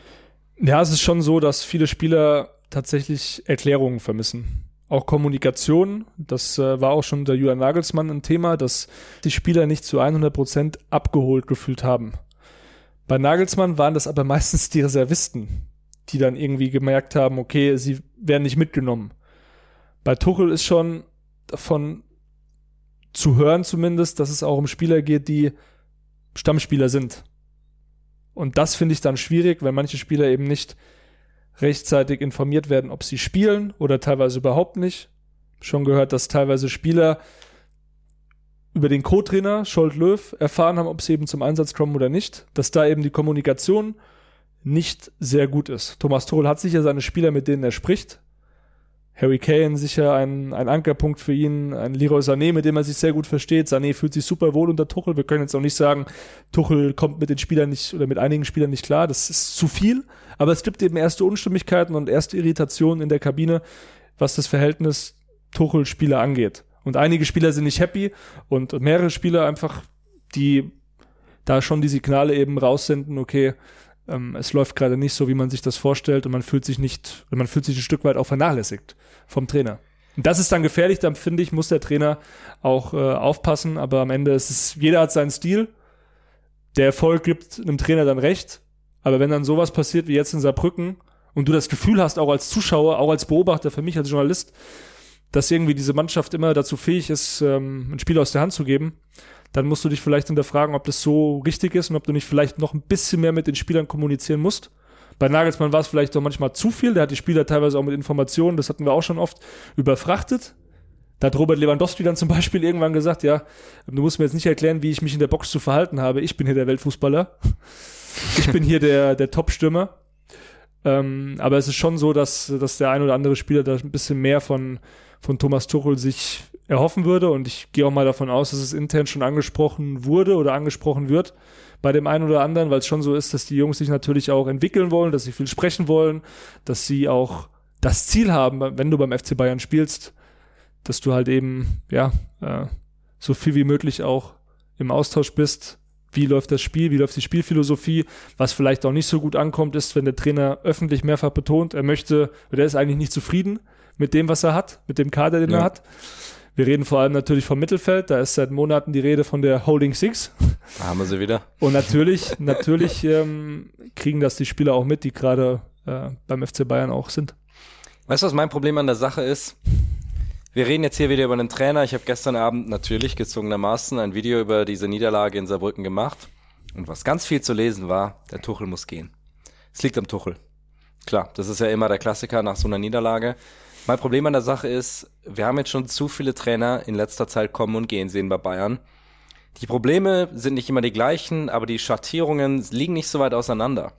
Ja, es ist schon so, dass viele Spieler tatsächlich Erklärungen vermissen. Auch Kommunikation, das äh, war auch schon der Julian Nagelsmann ein Thema, dass die Spieler nicht zu 100 Prozent abgeholt gefühlt haben. Bei Nagelsmann waren das aber meistens die Reservisten, die dann irgendwie gemerkt haben, okay, sie werden nicht mitgenommen. Bei Tuchel ist schon davon zu hören zumindest, dass es auch um Spieler geht, die Stammspieler sind. Und das finde ich dann schwierig, weil manche Spieler eben nicht rechtzeitig informiert werden, ob sie spielen oder teilweise überhaupt nicht. Schon gehört, dass teilweise Spieler über den Co-Trainer Scholt Löw erfahren haben, ob sie eben zum Einsatz kommen oder nicht, dass da eben die Kommunikation nicht sehr gut ist. Thomas Tuchel hat sicher seine Spieler, mit denen er spricht. Harry Kane sicher ein, ein Ankerpunkt für ihn, ein Leroy Sané, mit dem er sich sehr gut versteht. Sané fühlt sich super wohl unter Tuchel. Wir können jetzt auch nicht sagen, Tuchel kommt mit den Spielern nicht oder mit einigen Spielern nicht klar. Das ist zu viel. Aber es gibt eben erste Unstimmigkeiten und erste Irritationen in der Kabine, was das Verhältnis Tuchel-Spieler angeht. Und einige Spieler sind nicht happy und mehrere Spieler einfach, die da schon die Signale eben raussenden, okay, ähm, es läuft gerade nicht so, wie man sich das vorstellt und man fühlt sich nicht, man fühlt sich ein Stück weit auch vernachlässigt vom Trainer. Und das ist dann gefährlich, dann finde ich, muss der Trainer auch äh, aufpassen, aber am Ende ist es, jeder hat seinen Stil. Der Erfolg gibt einem Trainer dann recht, aber wenn dann sowas passiert wie jetzt in Saarbrücken und du das Gefühl hast, auch als Zuschauer, auch als Beobachter, für mich als Journalist, dass irgendwie diese Mannschaft immer dazu fähig ist, ähm, ein Spiel aus der Hand zu geben, dann musst du dich vielleicht hinterfragen, ob das so richtig ist und ob du nicht vielleicht noch ein bisschen mehr mit den Spielern kommunizieren musst. Bei Nagelsmann war es vielleicht doch manchmal zu viel. Der hat die Spieler teilweise auch mit Informationen, das hatten wir auch schon oft, überfrachtet. Da hat Robert Lewandowski dann zum Beispiel irgendwann gesagt, ja, du musst mir jetzt nicht erklären, wie ich mich in der Box zu verhalten habe. Ich bin hier der Weltfußballer. Ich bin hier der, der Top-Stürmer. Ähm, aber es ist schon so, dass, dass der ein oder andere Spieler da ein bisschen mehr von, von Thomas Tuchel sich erhoffen würde. Und ich gehe auch mal davon aus, dass es intern schon angesprochen wurde oder angesprochen wird bei dem einen oder anderen, weil es schon so ist, dass die Jungs sich natürlich auch entwickeln wollen, dass sie viel sprechen wollen, dass sie auch das Ziel haben, wenn du beim FC Bayern spielst, dass du halt eben, ja, äh, so viel wie möglich auch im Austausch bist. Wie läuft das Spiel? Wie läuft die Spielphilosophie? Was vielleicht auch nicht so gut ankommt, ist, wenn der Trainer öffentlich mehrfach betont, er möchte, oder er ist eigentlich nicht zufrieden mit dem, was er hat, mit dem Kader, den ja. er hat. Wir reden vor allem natürlich vom Mittelfeld. Da ist seit Monaten die Rede von der Holding Six. Da haben wir sie wieder. Und natürlich, natürlich ähm, kriegen das die Spieler auch mit, die gerade äh, beim FC Bayern auch sind. Weißt du, was mein Problem an der Sache ist? Wir reden jetzt hier wieder über einen Trainer. Ich habe gestern Abend natürlich gezwungenermaßen ein Video über diese Niederlage in Saarbrücken gemacht. Und was ganz viel zu lesen war, der Tuchel muss gehen. Es liegt am Tuchel. Klar, das ist ja immer der Klassiker nach so einer Niederlage. Mein Problem an der Sache ist, wir haben jetzt schon zu viele Trainer in letzter Zeit kommen und gehen sehen bei Bayern. Die Probleme sind nicht immer die gleichen, aber die Schattierungen liegen nicht so weit auseinander.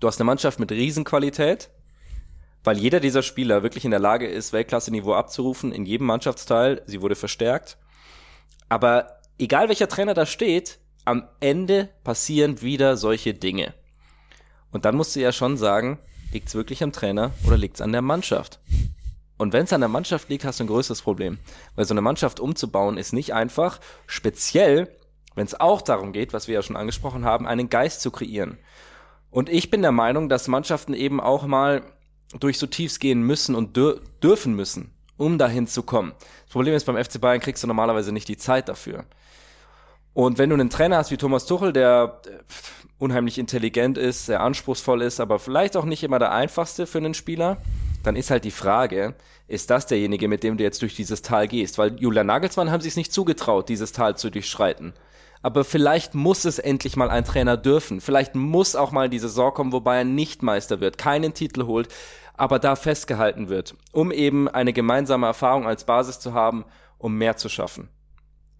Du hast eine Mannschaft mit Riesenqualität, weil jeder dieser Spieler wirklich in der Lage ist, Weltklasse-Niveau abzurufen in jedem Mannschaftsteil. Sie wurde verstärkt. Aber egal welcher Trainer da steht, am Ende passieren wieder solche Dinge. Und dann musst du ja schon sagen, liegt's wirklich am Trainer oder liegt's an der Mannschaft? Und wenn es an der Mannschaft liegt, hast du ein größeres Problem. Weil so eine Mannschaft umzubauen ist nicht einfach, speziell, wenn es auch darum geht, was wir ja schon angesprochen haben, einen Geist zu kreieren. Und ich bin der Meinung, dass Mannschaften eben auch mal durch so Tiefs gehen müssen und dür dürfen müssen, um dahin zu kommen. Das Problem ist, beim FC Bayern kriegst du normalerweise nicht die Zeit dafür. Und wenn du einen Trainer hast wie Thomas Tuchel, der äh, unheimlich intelligent ist, sehr anspruchsvoll ist, aber vielleicht auch nicht immer der einfachste für einen Spieler, dann ist halt die Frage, ist das derjenige, mit dem du jetzt durch dieses Tal gehst? Weil Julian Nagelsmann haben sich nicht zugetraut, dieses Tal zu durchschreiten. Aber vielleicht muss es endlich mal ein Trainer dürfen. Vielleicht muss auch mal die Saison kommen, wobei er nicht Meister wird, keinen Titel holt, aber da festgehalten wird, um eben eine gemeinsame Erfahrung als Basis zu haben, um mehr zu schaffen.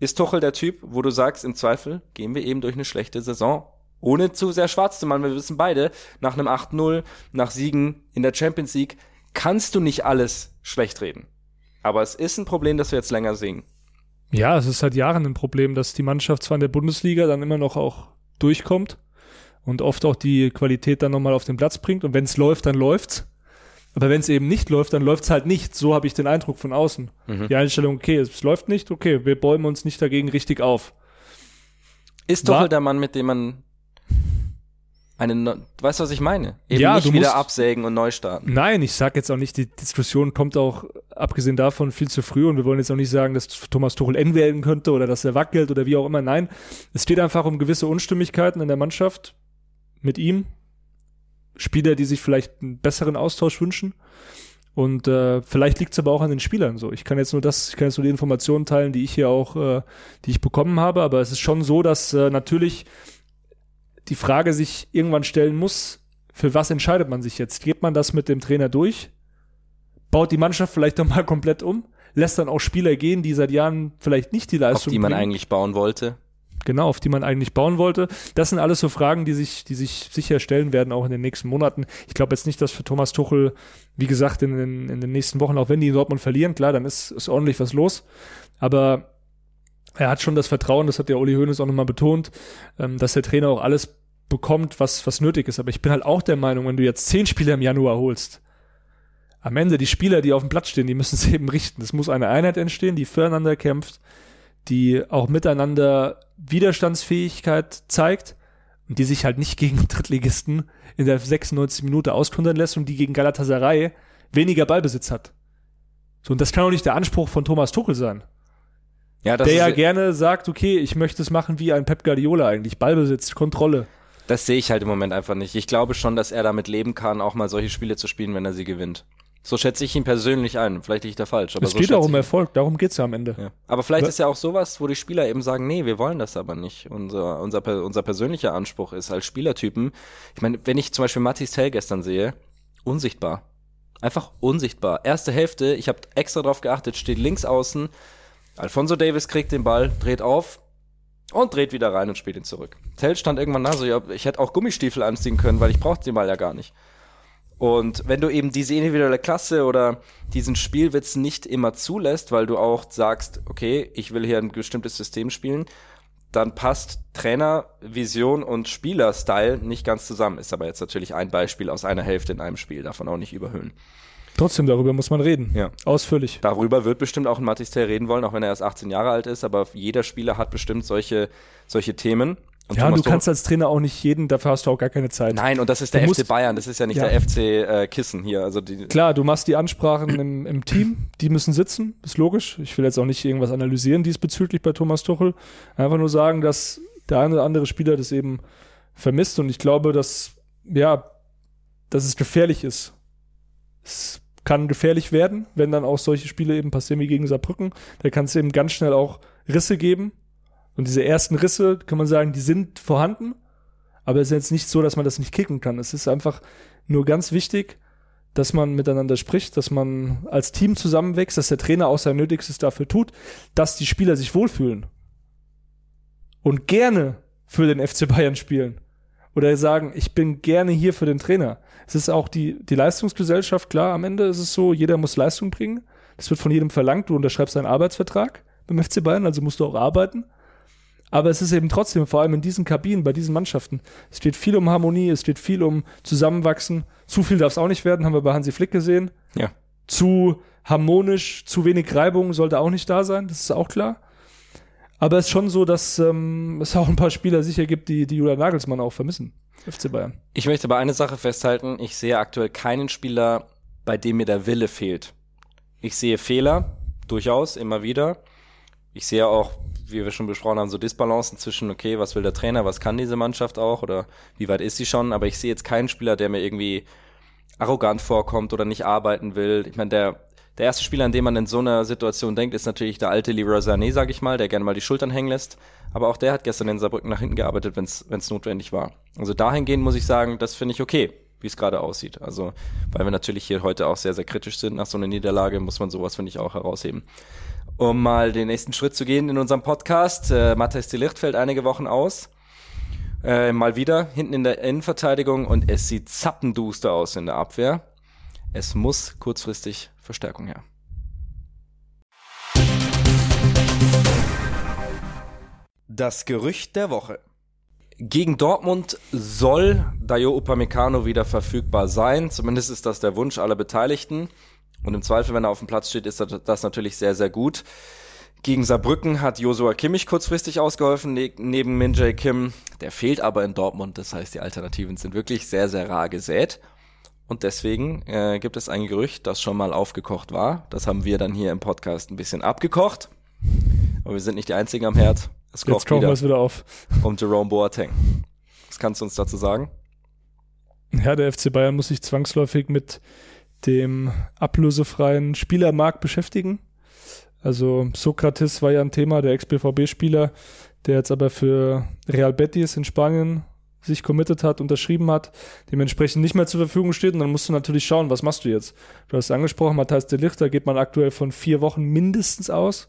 Ist Tuchel der Typ, wo du sagst, im Zweifel gehen wir eben durch eine schlechte Saison? Ohne zu sehr schwarz zu machen, wir wissen beide, nach einem 8-0, nach Siegen in der Champions League, kannst du nicht alles schlecht reden. Aber es ist ein Problem, das wir jetzt länger sehen. Ja, es ist seit Jahren ein Problem, dass die Mannschaft zwar in der Bundesliga dann immer noch auch durchkommt und oft auch die Qualität dann nochmal auf den Platz bringt. Und wenn es läuft, dann läuft's. Aber wenn es eben nicht läuft, dann läuft's halt nicht. So habe ich den Eindruck von außen. Mhm. Die Einstellung, okay, es läuft nicht, okay, wir bäumen uns nicht dagegen richtig auf. Ist doch der Mann, mit dem man eine, du weißt, was ich meine? Eben ja, nicht wieder absägen und neu starten. Nein, ich sag jetzt auch nicht, die Diskussion kommt auch, abgesehen davon, viel zu früh und wir wollen jetzt auch nicht sagen, dass Thomas Tuchel N werden könnte oder dass er wackelt oder wie auch immer. Nein, es steht einfach um gewisse Unstimmigkeiten in der Mannschaft mit ihm. Spieler, die sich vielleicht einen besseren Austausch wünschen. Und äh, vielleicht liegt es aber auch an den Spielern so. Ich kann jetzt nur das, ich kann jetzt nur die Informationen teilen, die ich hier auch, äh, die ich bekommen habe, aber es ist schon so, dass äh, natürlich die Frage sich irgendwann stellen muss, für was entscheidet man sich jetzt? Geht man das mit dem Trainer durch? Baut die Mannschaft vielleicht doch mal komplett um? Lässt dann auch Spieler gehen, die seit Jahren vielleicht nicht die Leistung Auf die man bringen? eigentlich bauen wollte? Genau, auf die man eigentlich bauen wollte. Das sind alles so Fragen, die sich, die sich sicher stellen werden, auch in den nächsten Monaten. Ich glaube jetzt nicht, dass für Thomas Tuchel, wie gesagt, in den, in den nächsten Wochen, auch wenn die in Dortmund verlieren, klar, dann ist, ist ordentlich was los. Aber er hat schon das Vertrauen, das hat ja Uli Hoeneß auch nochmal betont, ähm, dass der Trainer auch alles bekommt, was, was nötig ist. Aber ich bin halt auch der Meinung, wenn du jetzt zehn Spieler im Januar holst, am Ende die Spieler, die auf dem Platz stehen, die müssen es eben richten. Es muss eine Einheit entstehen, die füreinander kämpft, die auch miteinander Widerstandsfähigkeit zeigt und die sich halt nicht gegen Drittligisten in der 96 Minute auskundern lässt und die gegen Galatasaray weniger Ballbesitz hat. So, und das kann auch nicht der Anspruch von Thomas Tuchel sein. Ja, der ja gerne sagt, okay, ich möchte es machen wie ein Pep Guardiola eigentlich. Ballbesitz, Kontrolle. Das sehe ich halt im Moment einfach nicht. Ich glaube schon, dass er damit leben kann, auch mal solche Spiele zu spielen, wenn er sie gewinnt. So schätze ich ihn persönlich ein. Vielleicht liege ich da falsch. Aber es so geht auch um. Erfolg, darum geht's ja am Ende. Ja. Aber vielleicht ist ja auch sowas, wo die Spieler eben sagen, nee, wir wollen das aber nicht. Unser, unser, unser persönlicher Anspruch ist als Spielertypen. Ich meine, wenn ich zum Beispiel Mathis Tell gestern sehe, unsichtbar. Einfach unsichtbar. Erste Hälfte, ich habe extra drauf geachtet, steht links außen. Alfonso Davis kriegt den Ball, dreht auf und dreht wieder rein und spielt ihn zurück. Tell stand irgendwann da so, ja, ich hätte auch Gummistiefel anziehen können, weil ich brauchte den Ball ja gar nicht. Und wenn du eben diese individuelle Klasse oder diesen Spielwitz nicht immer zulässt, weil du auch sagst, okay, ich will hier ein bestimmtes System spielen, dann passt Trainer, Vision und Spielerstyle nicht ganz zusammen. Ist aber jetzt natürlich ein Beispiel aus einer Hälfte in einem Spiel, davon auch nicht überhöhen. Trotzdem, darüber muss man reden. Ja. Ausführlich. Darüber wird bestimmt auch ein Mathis Tell reden wollen, auch wenn er erst 18 Jahre alt ist, aber jeder Spieler hat bestimmt solche, solche Themen. Und Ja, Thomas du kannst als Trainer auch nicht jeden, dafür hast du auch gar keine Zeit. Nein, und das ist Du der FC musst- Bayern, das ist ja nicht Ja. der FC äh, Kissen hier. Also die, Klar, du machst die Ansprachen im, im Team, die müssen sitzen, ist logisch. Ich will jetzt auch nicht irgendwas analysieren diesbezüglich bei Thomas Tuchel. Einfach nur sagen, dass der eine oder andere Spieler das eben vermisst und ich glaube, dass, ja, dass es gefährlich ist. Es kann gefährlich werden, wenn dann auch solche Spiele eben passieren wie gegen Saarbrücken. Da kann es eben ganz schnell auch Risse geben. Und diese ersten Risse, kann man sagen, die sind vorhanden. Aber es ist jetzt nicht so, dass man das nicht kicken kann. Es ist einfach nur ganz wichtig, dass man miteinander spricht, dass man als Team zusammenwächst, dass der Trainer auch sein Nötigstes dafür tut, dass die Spieler sich wohlfühlen und gerne für den FC Bayern spielen oder sagen, ich bin gerne hier für den Trainer. Es ist auch die, die Leistungsgesellschaft, klar, am Ende ist es so, jeder muss Leistung bringen. Das wird von jedem verlangt, du unterschreibst einen Arbeitsvertrag beim FC Bayern, also musst du auch arbeiten. Aber es ist eben trotzdem, vor allem in diesen Kabinen, bei diesen Mannschaften, es steht viel um Harmonie, es steht viel um Zusammenwachsen. Zu viel darf es auch nicht werden, haben wir bei Hansi Flick gesehen. ja. Zu harmonisch, zu wenig Reibung sollte auch nicht da sein, das ist auch klar. Aber es ist schon so, dass ähm, es auch ein paar Spieler sicher gibt, die, die Julian Nagelsmann auch vermissen. FC Bayern. Ich möchte aber eine Sache festhalten. Ich sehe aktuell keinen Spieler, bei dem mir der Wille fehlt. Ich sehe Fehler, durchaus, immer wieder. Ich sehe auch, wie wir schon besprochen haben, so Disbalancen zwischen, okay, was will der Trainer, was kann diese Mannschaft auch oder wie weit ist sie schon. Aber ich sehe jetzt keinen Spieler, der mir irgendwie arrogant vorkommt oder nicht arbeiten will. Ich meine, der, der erste Spieler, an den man in so einer Situation denkt, ist natürlich der alte Leroy Sané, sag ich mal, der gerne mal die Schultern hängen lässt. Aber auch der hat gestern in Saarbrücken nach hinten gearbeitet, wenn es notwendig war. Also dahingehend muss ich sagen, das finde ich okay, wie es gerade aussieht. Also, weil wir natürlich hier heute auch sehr, sehr kritisch sind nach so einer Niederlage, muss man sowas, finde ich, auch herausheben. Um mal den nächsten Schritt zu gehen in unserem Podcast, äh, Matthias de Licht fällt einige Wochen aus. Äh, mal wieder hinten in der Innenverteidigung und es sieht zappenduster aus in der Abwehr. Es muss kurzfristig Verstärkung her. Das Gerücht der Woche. Gegen Dortmund soll Dayo Upamecano wieder verfügbar sein. Zumindest ist das der Wunsch aller Beteiligten. Und im Zweifel, wenn er auf dem Platz steht, ist das- natürlich sehr, sehr gut. Gegen Saarbrücken hat Josua Kimmich kurzfristig ausgeholfen, ne neben Minjay Kim. Der fehlt aber in Dortmund. Das heißt, die Alternativen sind wirklich sehr, sehr rar gesät. Und deswegen äh, gibt es ein Gerücht, das schon mal aufgekocht war. Das haben wir dann hier im Podcast ein bisschen abgekocht. Aber wir sind nicht die Einzigen am Herd. Es Jetzt kocht kochen wir wieder es wieder auf. um Jerome Boateng. Was kannst du uns dazu sagen? Ja, der FC Bayern muss sich zwangsläufig mit dem ablösefreien Spielermarkt beschäftigen. Also Sokrates war ja ein Thema, der Ex-BVB-Spieler, der jetzt aber für Real Betis in Spanien sich committed hat, unterschrieben hat, dementsprechend nicht mehr zur Verfügung steht. Und dann musst du natürlich schauen, was machst du jetzt? Du hast es angesprochen, Matthias de da geht man aktuell von vier Wochen mindestens aus.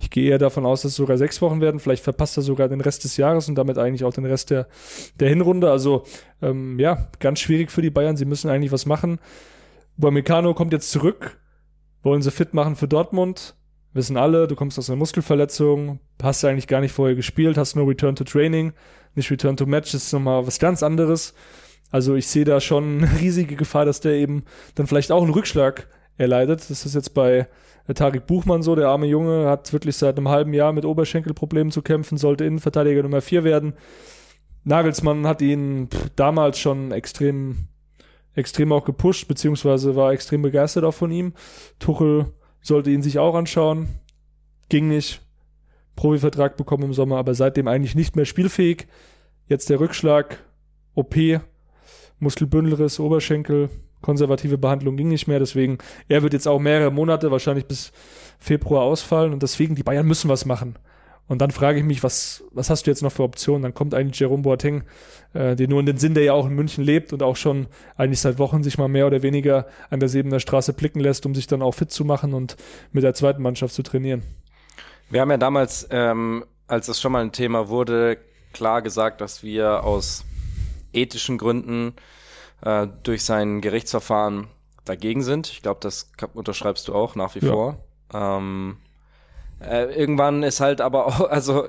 Ich gehe eher davon aus, dass es sogar sechs Wochen werden. Vielleicht verpasst er sogar den Rest des Jahres und damit eigentlich auch den Rest der, der Hinrunde. Also ähm, ja, ganz schwierig für die Bayern. Sie müssen eigentlich was machen. Upamecano kommt jetzt zurück. Wollen sie fit machen für Dortmund. Wissen alle, du kommst aus einer Muskelverletzung, hast eigentlich gar nicht vorher gespielt, hast nur Return to Training, nicht Return to Match, ist nochmal was ganz anderes. Also ich sehe da schon eine riesige Gefahr, dass der eben dann vielleicht auch einen Rückschlag erleidet. Das ist jetzt bei äh, Tarik Buchmann so, der arme Junge hat wirklich seit einem halben Jahr mit Oberschenkelproblemen zu kämpfen, sollte Innenverteidiger Nummer 4 werden. Nagelsmann hat ihn damals schon extrem, extrem auch gepusht, beziehungsweise war extrem begeistert auch von ihm. Tuchel sollte ihn sich auch anschauen. Ging nicht. Profivertrag bekommen im Sommer, aber seitdem eigentlich nicht mehr spielfähig. Jetzt der Rückschlag, OP, Muskelbündelriss, Oberschenkel, konservative Behandlung ging nicht mehr. Deswegen, er wird jetzt auch mehrere Monate, wahrscheinlich bis Februar ausfallen. Und deswegen, die Bayern müssen was machen. Und dann frage ich mich, was, was hast du jetzt noch für Optionen? Dann kommt eigentlich Jerome Boateng, äh, den nur in den Sinn, der ja auch in München lebt und auch schon eigentlich seit Wochen sich mal mehr oder weniger an der Sebener Straße blicken lässt, um sich dann auch fit zu machen und mit der zweiten Mannschaft zu trainieren. Wir haben ja damals, ähm, als es schon mal ein Thema wurde, klar gesagt, dass wir aus ethischen Gründen äh, durch sein Gerichtsverfahren dagegen sind. Ich glaube, das unterschreibst du auch nach wie ja. vor. Ähm, äh, irgendwann ist halt aber auch, also,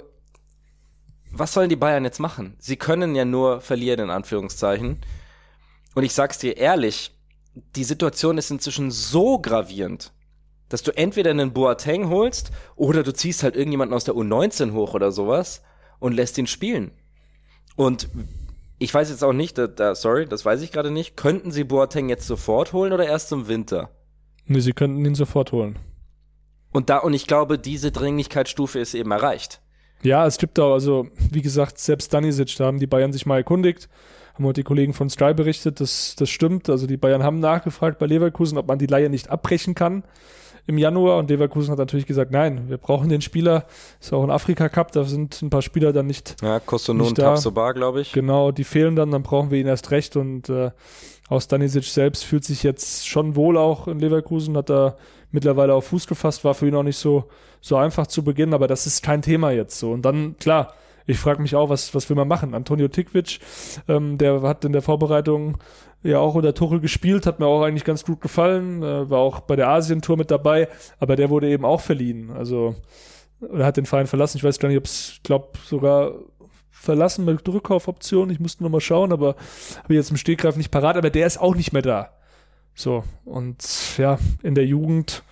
was sollen die Bayern jetzt machen? Sie können ja nur verlieren, in Anführungszeichen. Und ich sag's dir ehrlich, die Situation ist inzwischen so gravierend, dass du entweder einen Boateng holst oder du ziehst halt irgendjemanden aus der U19 hoch oder sowas und lässt ihn spielen. Und ich weiß jetzt auch nicht, da, da, sorry, das weiß ich gerade nicht. Könnten sie Boateng jetzt sofort holen oder erst im Winter? Nee, sie könnten ihn sofort holen. Und da, und ich glaube, diese Dringlichkeitsstufe ist eben erreicht. Ja, es gibt auch, also, wie gesagt, selbst Danisic, da haben die Bayern sich mal erkundigt, haben heute die Kollegen von Sky berichtet, das, das stimmt. Also die Bayern haben nachgefragt bei Leverkusen, ob man die Leihe nicht abbrechen kann im Januar und Leverkusen hat natürlich gesagt, nein, wir brauchen den Spieler. Ist auch ein Afrika Cup, da sind ein paar Spieler dann nicht. Ja, Kosono und Tabsoba, glaube ich. Genau, die fehlen dann, dann brauchen wir ihn erst recht und äh, aus Stanisic selbst fühlt sich jetzt schon wohl auch in Leverkusen, hat da mittlerweile auf Fuß gefasst, war für ihn auch nicht so, so einfach zu beginnen, aber das ist kein Thema jetzt so. Und dann, klar, ich frage mich auch, was, was will man machen? Antonio Tikvic, ähm, der hat in der Vorbereitung ja auch unter Tuchel gespielt, hat mir auch eigentlich ganz gut gefallen, äh, war auch bei der Asientour mit dabei, aber der wurde eben auch verliehen. Also, er hat den Verein verlassen. Ich weiß gar nicht, ob es, glaube sogar verlassen mit Rückkaufoption. Ich musste nochmal schauen, aber habe jetzt im Stegreif nicht parat, aber der ist auch nicht mehr da. So, und ja, in der Jugend,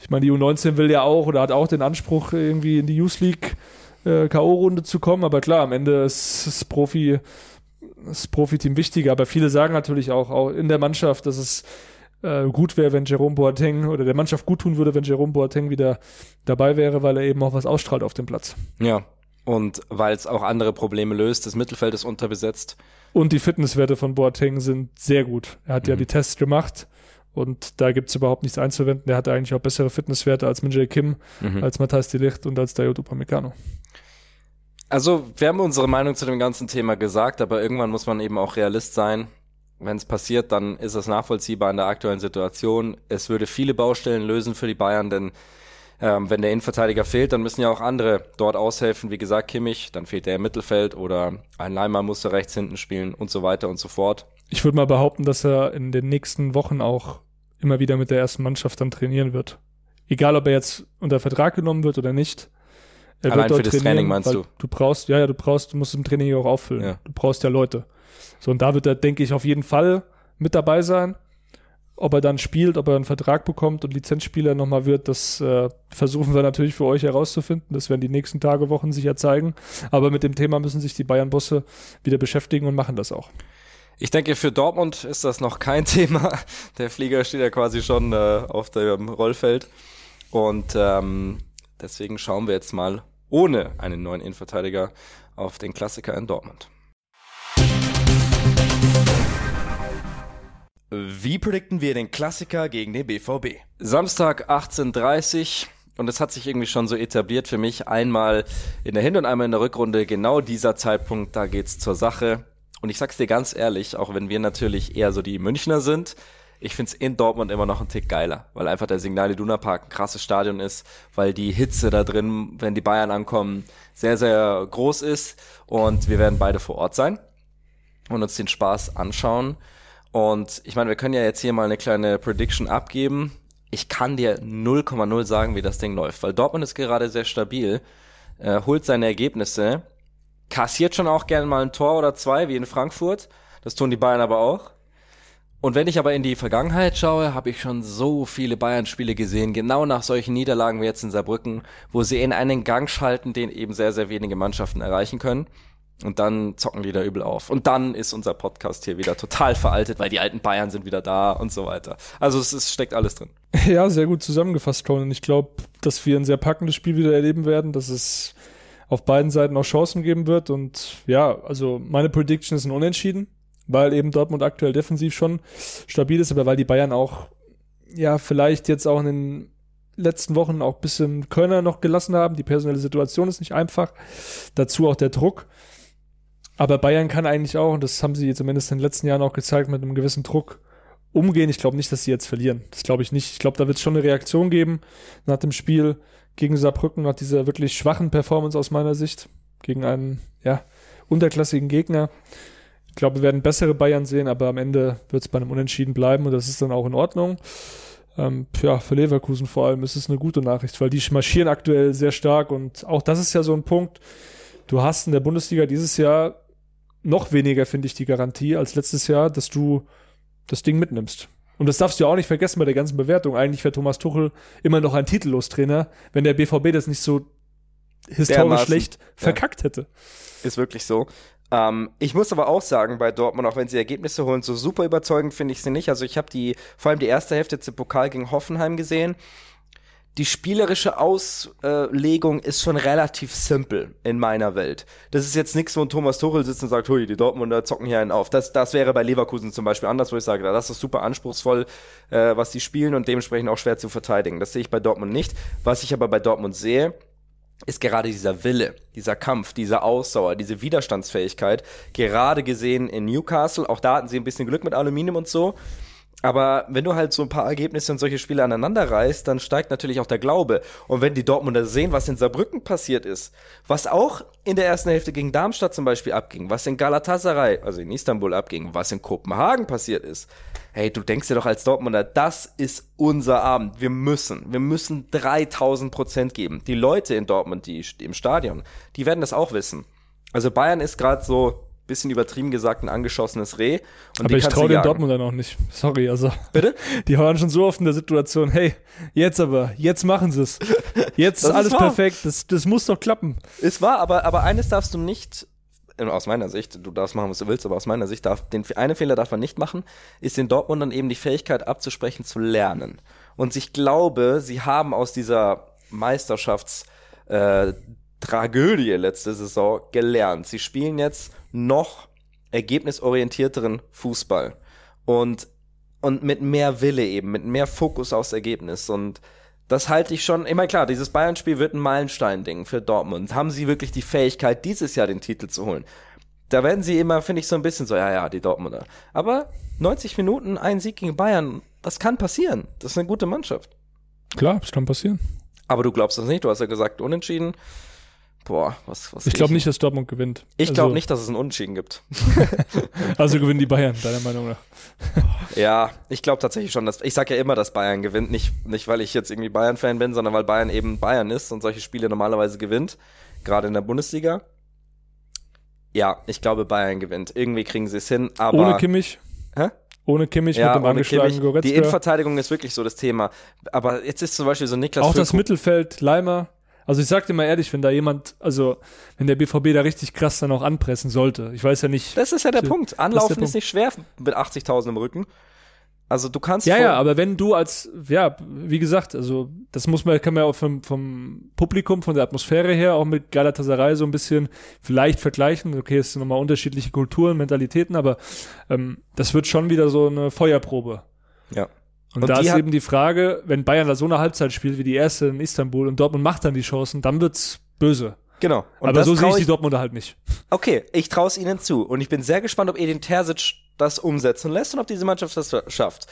ich meine, die U19 will ja auch oder hat auch den Anspruch, irgendwie in die Youth League äh, zu kommen, aber klar, am Ende ist das Profi, das Profiteam wichtiger, aber viele sagen natürlich auch, auch in der Mannschaft, dass es äh, gut wäre, wenn Jerome Boateng oder der Mannschaft gut tun würde, wenn Jerome Boateng wieder dabei wäre, weil er eben auch was ausstrahlt auf dem Platz. Ja, und weil es auch andere Probleme löst. Das Mittelfeld ist unterbesetzt. Und die Fitnesswerte von Boateng sind sehr gut. Er hat mhm. ja die Tests gemacht und da gibt es überhaupt nichts einzuwenden. Er hatte eigentlich auch bessere Fitnesswerte als Minjay Kim, mhm. als Matthias Delicht und als Dayot Upamecano. Also, wir haben unsere Meinung zu dem ganzen Thema gesagt, aber irgendwann muss man eben auch Realist sein. Wenn es passiert, dann ist es nachvollziehbar in der aktuellen Situation. Es würde viele Baustellen lösen für die Bayern, denn ähm, wenn der Innenverteidiger fehlt, dann müssen ja auch andere dort aushelfen. Wie gesagt, Kimmich, dann fehlt der im Mittelfeld oder ein Leimer musste rechts hinten spielen und so weiter und so fort. Ich würde mal behaupten, dass er in den nächsten Wochen auch immer wieder mit der ersten Mannschaft dann trainieren wird. Egal, ob er jetzt unter Vertrag genommen wird oder nicht. Er Allein für das Training meinst du? Du brauchst, ja, ja, du brauchst, du musst im Training auch auffüllen. Ja. Du brauchst ja Leute. So, und da wird er, denke ich, auf jeden Fall mit dabei sein. Ob er dann spielt, ob er einen Vertrag bekommt und Lizenzspieler nochmal wird, das äh, versuchen wir natürlich für euch herauszufinden. Das werden die nächsten Tage, Wochen sicher zeigen. Aber mit dem Thema müssen sich die Bayern-Bosse wieder beschäftigen und machen das auch. Ich denke, für Dortmund ist das noch kein Thema. Der Flieger steht ja quasi schon äh, auf dem Rollfeld. Und ähm, deswegen schauen wir jetzt mal ohne einen neuen Innenverteidiger auf den Klassiker in Dortmund. Wie predikten wir den Klassiker gegen den BVB? Samstag 18.30 und es hat sich irgendwie schon so etabliert für mich. Einmal in der Hin- und einmal in der Rückrunde genau dieser Zeitpunkt, da geht's zur Sache. Und ich sag's dir ganz ehrlich, auch wenn wir natürlich eher so die Münchner sind, ich find's in Dortmund immer noch ein Tick geiler, weil einfach der Signal Iduna Park ein krasses Stadion ist, weil die Hitze da drin, wenn die Bayern ankommen, sehr, sehr groß ist und wir werden beide vor Ort sein und uns den Spaß anschauen. Und ich meine, wir können ja jetzt hier mal eine kleine Prediction abgeben. Ich kann dir 0,0 sagen, wie das Ding läuft, weil Dortmund ist gerade sehr stabil, äh, holt seine Ergebnisse, kassiert schon auch gerne mal ein Tor oder zwei, wie in Frankfurt. Das tun die Bayern aber auch. Und wenn ich aber in die Vergangenheit schaue, habe ich schon so viele Bayern-Spiele gesehen, genau nach solchen Niederlagen wie jetzt in Saarbrücken, wo sie in einen Gang schalten, den eben sehr, sehr wenige Mannschaften erreichen können. Und dann zocken die da übel auf. Und dann ist unser Podcast hier wieder total veraltet, weil die alten Bayern sind wieder da und so weiter. Also es, es steckt alles drin. Ja, sehr gut zusammengefasst, Conan. Ich glaube, dass wir ein sehr packendes Spiel wieder erleben werden, dass es auf beiden Seiten auch Chancen geben wird. Und ja, also meine Prediction ist ein Unentschieden. weil eben Dortmund aktuell defensiv schon stabil ist, aber weil die Bayern auch, ja, vielleicht jetzt auch in den letzten Wochen auch ein bisschen Kölner noch gelassen haben. Die personelle Situation ist nicht einfach. Dazu auch der Druck. Aber Bayern kann eigentlich auch, und das haben sie zumindest in den letzten Jahren auch gezeigt, mit einem gewissen Druck umgehen. Ich glaube nicht, dass sie jetzt verlieren. Das glaube ich nicht. Ich glaube, da wird es schon eine Reaktion geben nach dem Spiel gegen Saarbrücken, nach dieser wirklich schwachen Performance aus meiner Sicht, gegen einen, ja, unterklassigen Gegner. Ich glaube, wir werden bessere Bayern sehen, aber am Ende wird es bei einem Unentschieden bleiben und das ist dann auch in Ordnung. Ähm, ja, für Leverkusen vor allem ist es eine gute Nachricht, weil die marschieren aktuell sehr stark und auch das ist ja so ein Punkt. Du hast in der Bundesliga dieses Jahr noch weniger, finde ich, die Garantie als letztes Jahr, dass du das Ding mitnimmst. Und das darfst du ja auch nicht vergessen bei der ganzen Bewertung. Eigentlich wäre Thomas Tuchel immer noch ein titellos Trainer, wenn der BVB das nicht so historisch Dermaßen, schlecht verkackt ja. hätte. Ist wirklich so. Ähm, ich muss aber auch sagen, bei Dortmund, auch wenn sie Ergebnisse holen, so super überzeugend finde ich sie nicht. Also ich habe die, vor allem die erste Hälfte jetzt im Pokal gegen Hoffenheim gesehen die spielerische Auslegung ist schon relativ simpel in meiner Welt. Das ist jetzt nichts, wo ein Thomas Tuchel sitzt und sagt, hui, die Dortmunder zocken hier einen auf. Das, das wäre bei Leverkusen zum Beispiel anders, wo ich sage, das ist super anspruchsvoll, äh, was die spielen und dementsprechend auch schwer zu verteidigen. Das sehe ich bei Dortmund nicht. Was ich aber bei Dortmund sehe, ist gerade dieser Wille, dieser Kampf, diese Ausdauer, diese Widerstandsfähigkeit, gerade gesehen in Newcastle. Auch da hatten sie ein bisschen Glück mit Aluminium und so. Aber wenn du halt so ein paar Ergebnisse und solche Spiele aneinander reißt, dann steigt natürlich auch der Glaube. Und wenn die Dortmunder sehen, was in Saarbrücken passiert ist, was auch in der ersten Hälfte gegen Darmstadt zum Beispiel abging, was in Galatasaray, also in Istanbul abging, was in Kopenhagen passiert ist, hey, du denkst dir doch als Dortmunder, das ist unser Abend. Wir müssen, wir müssen 3000 Prozent geben. Die Leute in Dortmund, die im Stadion, die werden das auch wissen. Also Bayern ist gerade so bisschen übertrieben gesagt ein angeschossenes Reh. Und Aber ich traue den Dortmund dann auch nicht. Sorry, also. Bitte? Die hören schon so oft in der Situation, hey, jetzt aber, jetzt machen sie es. Jetzt ist alles perfekt, das, das muss doch klappen. Ist wahr, aber, aber eines darfst du nicht, äh, aus meiner Sicht, du darfst machen, was du willst, aber aus meiner Sicht darf, den einen Fehler darf man nicht machen, ist den Dortmundern eben die Fähigkeit abzusprechen, zu lernen. Und ich glaube, sie haben aus dieser Meisterschafts, äh, Tragödie letzte Saison gelernt. Sie spielen jetzt noch ergebnisorientierteren Fußball und und mit mehr Wille eben, mit mehr Fokus aufs Ergebnis und das halte ich schon, immer klar, dieses Bayern-Spiel wird ein Meilenstein-Ding für Dortmund. Haben sie wirklich die Fähigkeit, dieses Jahr den Titel zu holen? Da werden sie immer, finde ich, so ein bisschen so, ja, ja, die Dortmunder. Aber 90 Minuten, ein Sieg gegen Bayern, das kann passieren. Das ist eine gute Mannschaft. Klar, das kann passieren. Aber du glaubst das nicht, du hast ja gesagt, unentschieden. Boah, was, was Ich glaube nicht, dass Dortmund gewinnt. Ich glaube also, nicht, dass es einen Unentschieden gibt. also gewinnen die Bayern, deiner Meinung nach. ja, ich glaube tatsächlich schon, dass ich sage ja immer, dass Bayern gewinnt, nicht nicht weil ich jetzt irgendwie Bayern Fan bin, sondern weil Bayern eben Bayern ist und solche Spiele normalerweise gewinnt, gerade in der Bundesliga. Ja, ich glaube Bayern gewinnt. Irgendwie kriegen sie es hin, aber Ohne Kimmich? Hä? Ohne Kimmich ja, mit dem angeschlagenen Goretzka. Die Innenverteidigung ist wirklich so das Thema. Aber jetzt ist zum Beispiel so Niklas Auch Füllkrug. das Mittelfeld, Leimer. Also ich sag dir mal ehrlich, wenn da jemand, also wenn der BVB da richtig krass dann auch anpressen sollte, ich weiß ja nicht. Das ist ja der Punkt. Anlaufen ist, ist nicht schwer mit 80.000 im Rücken. Also du kannst. Ja, ja, aber wenn du als, ja, wie gesagt, also das muss man, kann man ja auch vom, vom Publikum, von der Atmosphäre her auch mit Galatasaray so ein bisschen vielleicht vergleichen. Okay, es sind nochmal unterschiedliche Kulturen, Mentalitäten, aber ähm, das wird schon wieder so eine Feuerprobe. Ja. Und, und da ist eben die Frage, wenn Bayern da so eine Halbzeit spielt wie die erste in Istanbul und Dortmund macht dann die Chancen, dann wird's böse. Genau. Und Aber so sehe ich die Dortmunder halt nicht. Okay, ich traue es ihnen zu. Und ich bin sehr gespannt, ob Edin Terzic das umsetzen lässt und ob diese Mannschaft das schafft.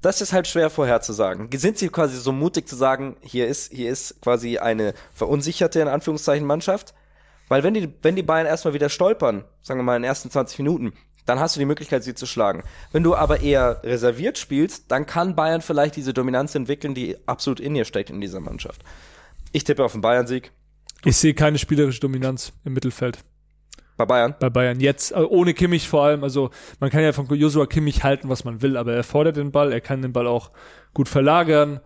Das ist halt schwer vorherzusagen. Sind sie quasi so mutig zu sagen, hier ist, hier ist quasi eine verunsicherte, in Anführungszeichen, Mannschaft? Weil wenn die, wenn die Bayern erstmal wieder stolpern, sagen wir mal in den ersten 20 Minuten, dann hast du die Möglichkeit, sie zu schlagen. Wenn du aber eher reserviert spielst, dann kann Bayern vielleicht diese Dominanz entwickeln, die absolut in ihr steckt in dieser Mannschaft. Ich tippe auf den Bayern-Sieg. Ich sehe keine spielerische Dominanz im Mittelfeld. Bei Bayern? Bei Bayern. Jetzt, also ohne Kimmich vor allem. Also, man kann ja von Joshua Kimmich halten, was man will, aber er fordert den Ball, er kann den Ball auch gut verlagern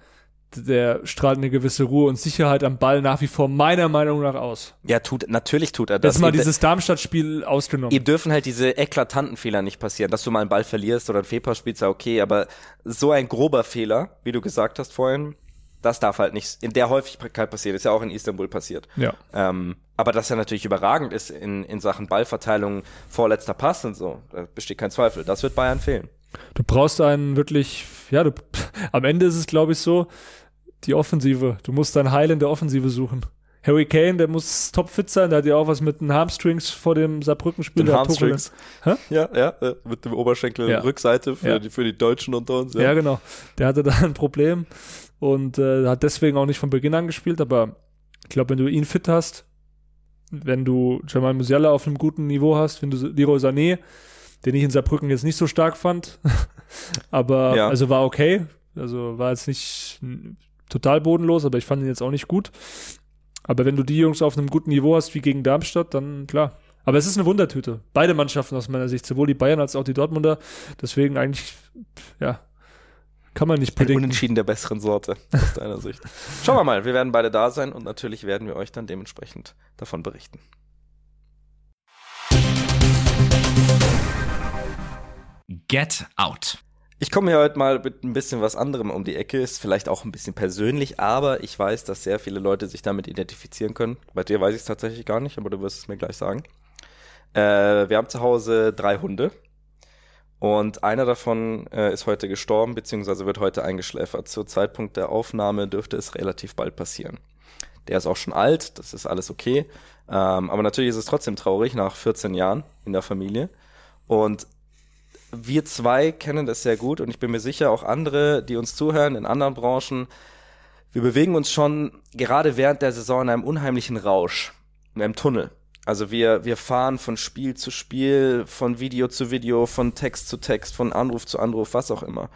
der strahlt eine gewisse Ruhe und Sicherheit am Ball nach wie vor meiner Meinung nach aus. Ja, tut, natürlich tut er das. Jetzt mal dieses Darmstadt-Spiel ausgenommen. Ihm dürfen halt diese eklatanten Fehler nicht passieren, dass du mal einen Ball verlierst oder ein Fehlpass spielst, ja okay, aber so ein grober Fehler, wie du gesagt hast vorhin, das darf halt nicht in der Häufigkeit passieren. Ist ja auch in Istanbul passiert. Ja. Ähm, aber dass er natürlich überragend ist in, in Sachen Ballverteilung, vorletzter Pass und so, da besteht kein Zweifel. Das wird Bayern fehlen. Du brauchst einen wirklich, ja, du, am Ende ist es, glaube ich, so, die Offensive. Du musst dein Heil in der Offensive suchen. Harry Kane, der muss topfit sein, der hat ja auch was mit den Hamstrings vor dem Saarbrücken-Spiel. Den Hamstrings. Ja, ja, äh, mit dem Oberschenkel Ja. Rückseite für, Ja. die, für die Deutschen unter uns. Ja. genau. Der hatte da ein Problem und äh, hat deswegen auch nicht von Beginn an gespielt, aber ich glaube, wenn du ihn fit hast, wenn du Jamal Musiala auf einem guten Niveau hast, wenn du Leroy Sané, den ich in Saarbrücken jetzt nicht so stark fand, aber Ja. also war okay, also war jetzt nicht total bodenlos, aber ich fand ihn jetzt auch nicht gut. Aber wenn du die Jungs auf einem guten Niveau hast wie gegen Darmstadt, dann klar. Aber es ist eine Wundertüte. Beide Mannschaften aus meiner Sicht, sowohl die Bayern als auch die Dortmunder. Deswegen eigentlich, ja, kann man nicht Ein predikten. Unentschieden der besseren Sorte aus deiner Sicht. Schauen wir mal, wir werden beide da sein und natürlich werden wir euch dann dementsprechend davon berichten. Get Out. Ich komme hier heute mal mit ein bisschen was anderem um die Ecke, ist vielleicht auch ein bisschen persönlich, aber ich weiß, dass sehr viele Leute sich damit identifizieren können. Bei dir weiß ich es tatsächlich gar nicht, aber du wirst es mir gleich sagen. Äh, wir haben zu Hause drei Hunde und einer davon äh, ist heute gestorben, beziehungsweise wird heute eingeschläfert. Zur Zeitpunkt der Aufnahme dürfte es relativ bald passieren. Der ist auch schon alt, das ist alles okay. Ähm, aber natürlich ist es trotzdem traurig nach 14 Jahren in der Familie. Und wir zwei kennen das sehr gut und ich bin mir sicher, auch andere, die uns zuhören in anderen Branchen, wir bewegen uns schon gerade während der Saison in einem unheimlichen Rausch, in einem Tunnel. Also wir, wir fahren von Spiel zu Spiel, von Video zu Video, von Text zu Text, von Anruf zu Anruf, was auch immer.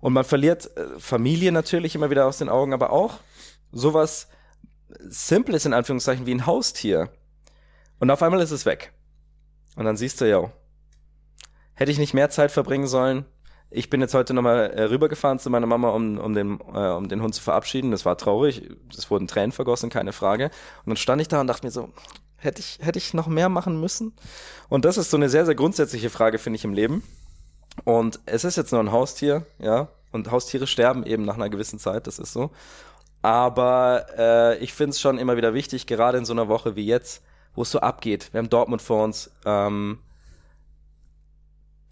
Und man verliert äh, Familie natürlich immer wieder aus den Augen, aber auch sowas Simples in Anführungszeichen wie ein Haustier. Und auf einmal ist es weg. Und dann siehst du, ja, hätte ich nicht mehr Zeit verbringen sollen. Ich bin jetzt heute nochmal äh, rübergefahren zu meiner Mama, um, um, den, äh, um den Hund zu verabschieden. Das war traurig. Es wurden Tränen vergossen, keine Frage. Und dann stand ich da und dachte mir so, hätte ich, hätte ich noch mehr machen müssen? Und das ist so eine sehr, sehr grundsätzliche Frage, finde ich, im Leben. Und es ist jetzt nur ein Haustier, ja. Und Haustiere sterben eben nach einer gewissen Zeit, das ist so. Aber äh, ich finde es schon immer wieder wichtig, gerade in so einer Woche wie jetzt, wo es so abgeht. Wir haben Dortmund vor uns. Ähm,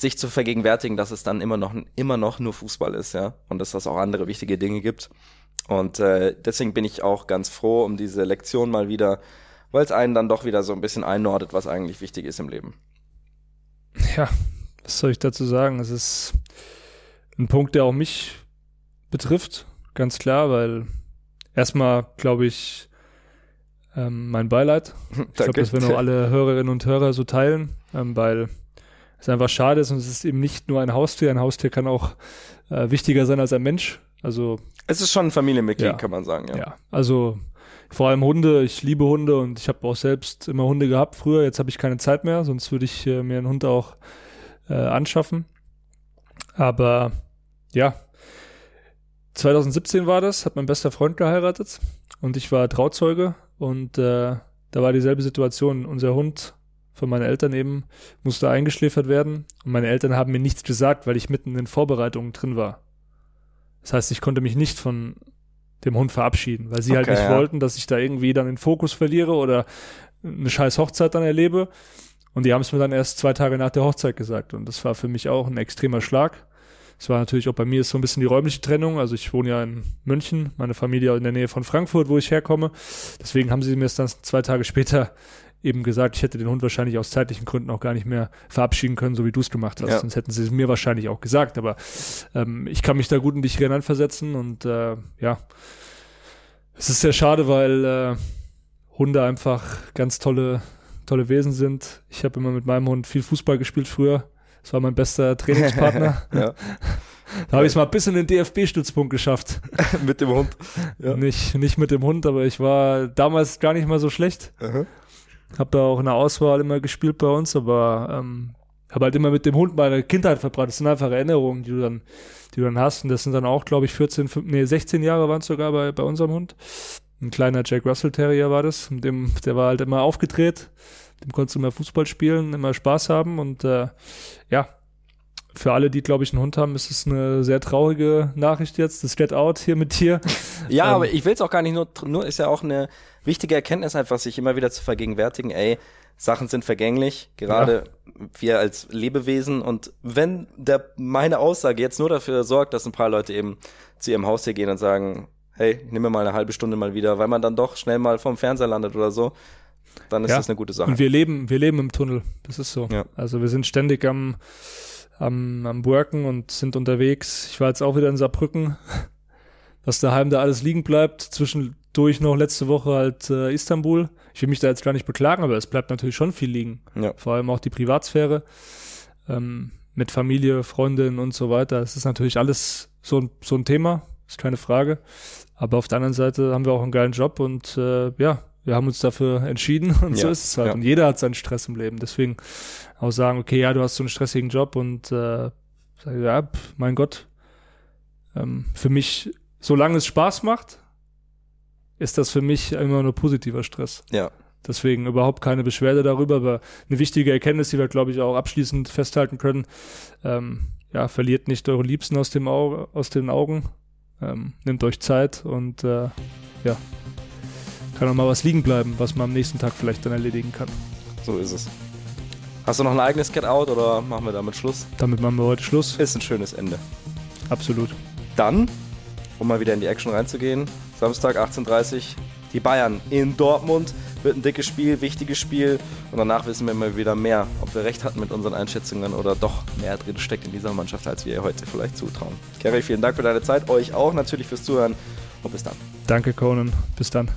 sich zu vergegenwärtigen, dass es dann immer noch immer noch nur Fußball ist, ja, und dass es auch andere wichtige Dinge gibt. Und äh, deswegen bin ich auch ganz froh um diese Lektion mal wieder, weil es einen dann doch wieder so ein bisschen einordnet, was eigentlich wichtig ist im Leben. Ja, was soll ich dazu sagen? Es ist ein Punkt, der auch mich betrifft, ganz klar, weil erstmal glaube ich ähm, mein Beileid. Ich glaube, das werden auch alle Hörerinnen und Hörer so teilen, ähm, weil es einfach schade ist und es ist eben nicht nur ein Haustier. Ein Haustier kann auch äh, wichtiger sein als ein Mensch. Also Es ist schon ein Familienmitglied, Ja. kann man sagen, ja. ja, also vor allem Hunde. Ich liebe Hunde und ich habe auch selbst immer Hunde gehabt früher. Jetzt habe ich keine Zeit mehr, sonst würde ich äh, mir einen Hund auch äh, anschaffen. Aber ja, 2017 war das, hat mein bester Freund geheiratet und ich war Trauzeuge und äh, da war dieselbe Situation. Unser Hund von meinen Eltern eben musste eingeschläfert werden und meine Eltern haben mir nichts gesagt, weil ich mitten in den Vorbereitungen drin war. Das heißt, ich konnte mich nicht von dem Hund verabschieden, weil sie halt Okay, nicht ja. wollten, dass ich da irgendwie dann den Fokus verliere oder eine scheiß Hochzeit dann erlebe. Und die haben es mir dann erst zwei Tage nach der Hochzeit gesagt. Und das war für mich auch ein extremer Schlag. Es war natürlich auch bei mir ist so ein bisschen die räumliche Trennung. Also ich wohne ja in München, meine Familie in der Nähe von Frankfurt, wo ich herkomme. Deswegen haben sie mir es dann zwei Tage später eben gesagt, ich hätte den Hund wahrscheinlich aus zeitlichen Gründen auch gar nicht mehr verabschieden können, so wie du es gemacht hast. Ja. Sonst hätten sie es mir wahrscheinlich auch gesagt. Aber ähm, ich kann mich da gut in dich hineinversetzen und äh, ja, es ist sehr schade, weil äh, Hunde einfach ganz tolle, tolle Wesen sind. Ich habe immer mit meinem Hund viel Fußball gespielt früher. Das war mein bester Trainingspartner. ja. Da habe ich es mal bis in den DFB-Stützpunkt geschafft. Mit dem Hund. Ja. Nicht, nicht mit dem Hund, aber ich war damals gar nicht mal so schlecht. Aha. Habe da auch in der Auswahl immer gespielt bei uns, aber ähm, habe halt immer mit dem Hund meine Kindheit verbracht. Das sind einfach Erinnerungen, die du dann, die du dann hast. Und das sind dann auch, glaube ich, 14, 15, nee, 16 Jahre waren es sogar bei, bei unserem Hund. Ein kleiner Jack Russell Terrier war das. Mit dem, der war halt immer aufgedreht. Dem konntest du immer Fußball spielen, immer Spaß haben und äh, ja, für alle, die, glaube ich, einen Hund haben, ist es eine sehr traurige Nachricht jetzt. Das Get Out hier mit dir. Ja, ähm, aber ich will es auch gar nicht nur, nur ist ja auch eine wichtige Erkenntnis einfach, sich immer wieder zu vergegenwärtigen, ey, Sachen sind vergänglich, gerade ja. wir als Lebewesen. Und wenn der, meine Aussage jetzt nur dafür sorgt, dass ein paar Leute eben zu ihrem Haustier gehen und sagen, hey, nimm mir mal eine halbe Stunde mal wieder, weil man dann doch schnell mal vom Fernseher landet oder so, dann ist ja. das eine gute Sache. Und wir leben, wir leben im Tunnel. Das ist so. Ja. Also wir sind ständig am, am, am Worken und sind unterwegs. Ich war jetzt auch wieder in Saarbrücken. Was daheim da alles liegen bleibt, zwischendurch noch letzte Woche halt äh, Istanbul. Ich will mich da jetzt gar nicht beklagen, aber es bleibt natürlich schon viel liegen. Ja. Vor allem auch die Privatsphäre. Ähm, mit Familie, Freundinnen und so weiter. Es ist natürlich alles so ein, so ein Thema, ist keine Frage. Aber auf der anderen Seite haben wir auch einen geilen Job und äh, ja, wir haben uns dafür entschieden und ja, so ist es halt. Ja. Und jeder hat seinen Stress im Leben. Deswegen auch sagen, okay, ja, du hast so einen stressigen Job und äh, sag, ja, pff, mein Gott, ähm, für mich, solange es Spaß macht, ist das für mich immer nur positiver Stress. Ja. Deswegen überhaupt keine Beschwerde darüber, aber eine wichtige Erkenntnis, die wir, glaube ich, auch abschließend festhalten können. Ähm, ja, verliert nicht eure Liebsten aus, dem Auge, aus den Augen. Ähm, nehmt euch Zeit und äh, ja, kann auch mal was liegen bleiben, was man am nächsten Tag vielleicht dann erledigen kann. So ist es. Hast du noch ein eigenes Get-Out oder machen wir damit Schluss? Damit machen wir heute Schluss. Ist ein schönes Ende. Absolut. Dann, um mal wieder in die Action reinzugehen, Samstag 18.30 Uhr, die Bayern in Dortmund. Wird ein dickes Spiel, wichtiges Spiel. Und danach wissen wir mal wieder mehr, ob wir recht hatten mit unseren Einschätzungen oder doch mehr drin steckt in dieser Mannschaft, als wir ihr heute vielleicht zutrauen. Kerry, vielen Dank für deine Zeit. Euch auch natürlich fürs Zuhören. Und bis dann. Danke, Conan. Bis dann.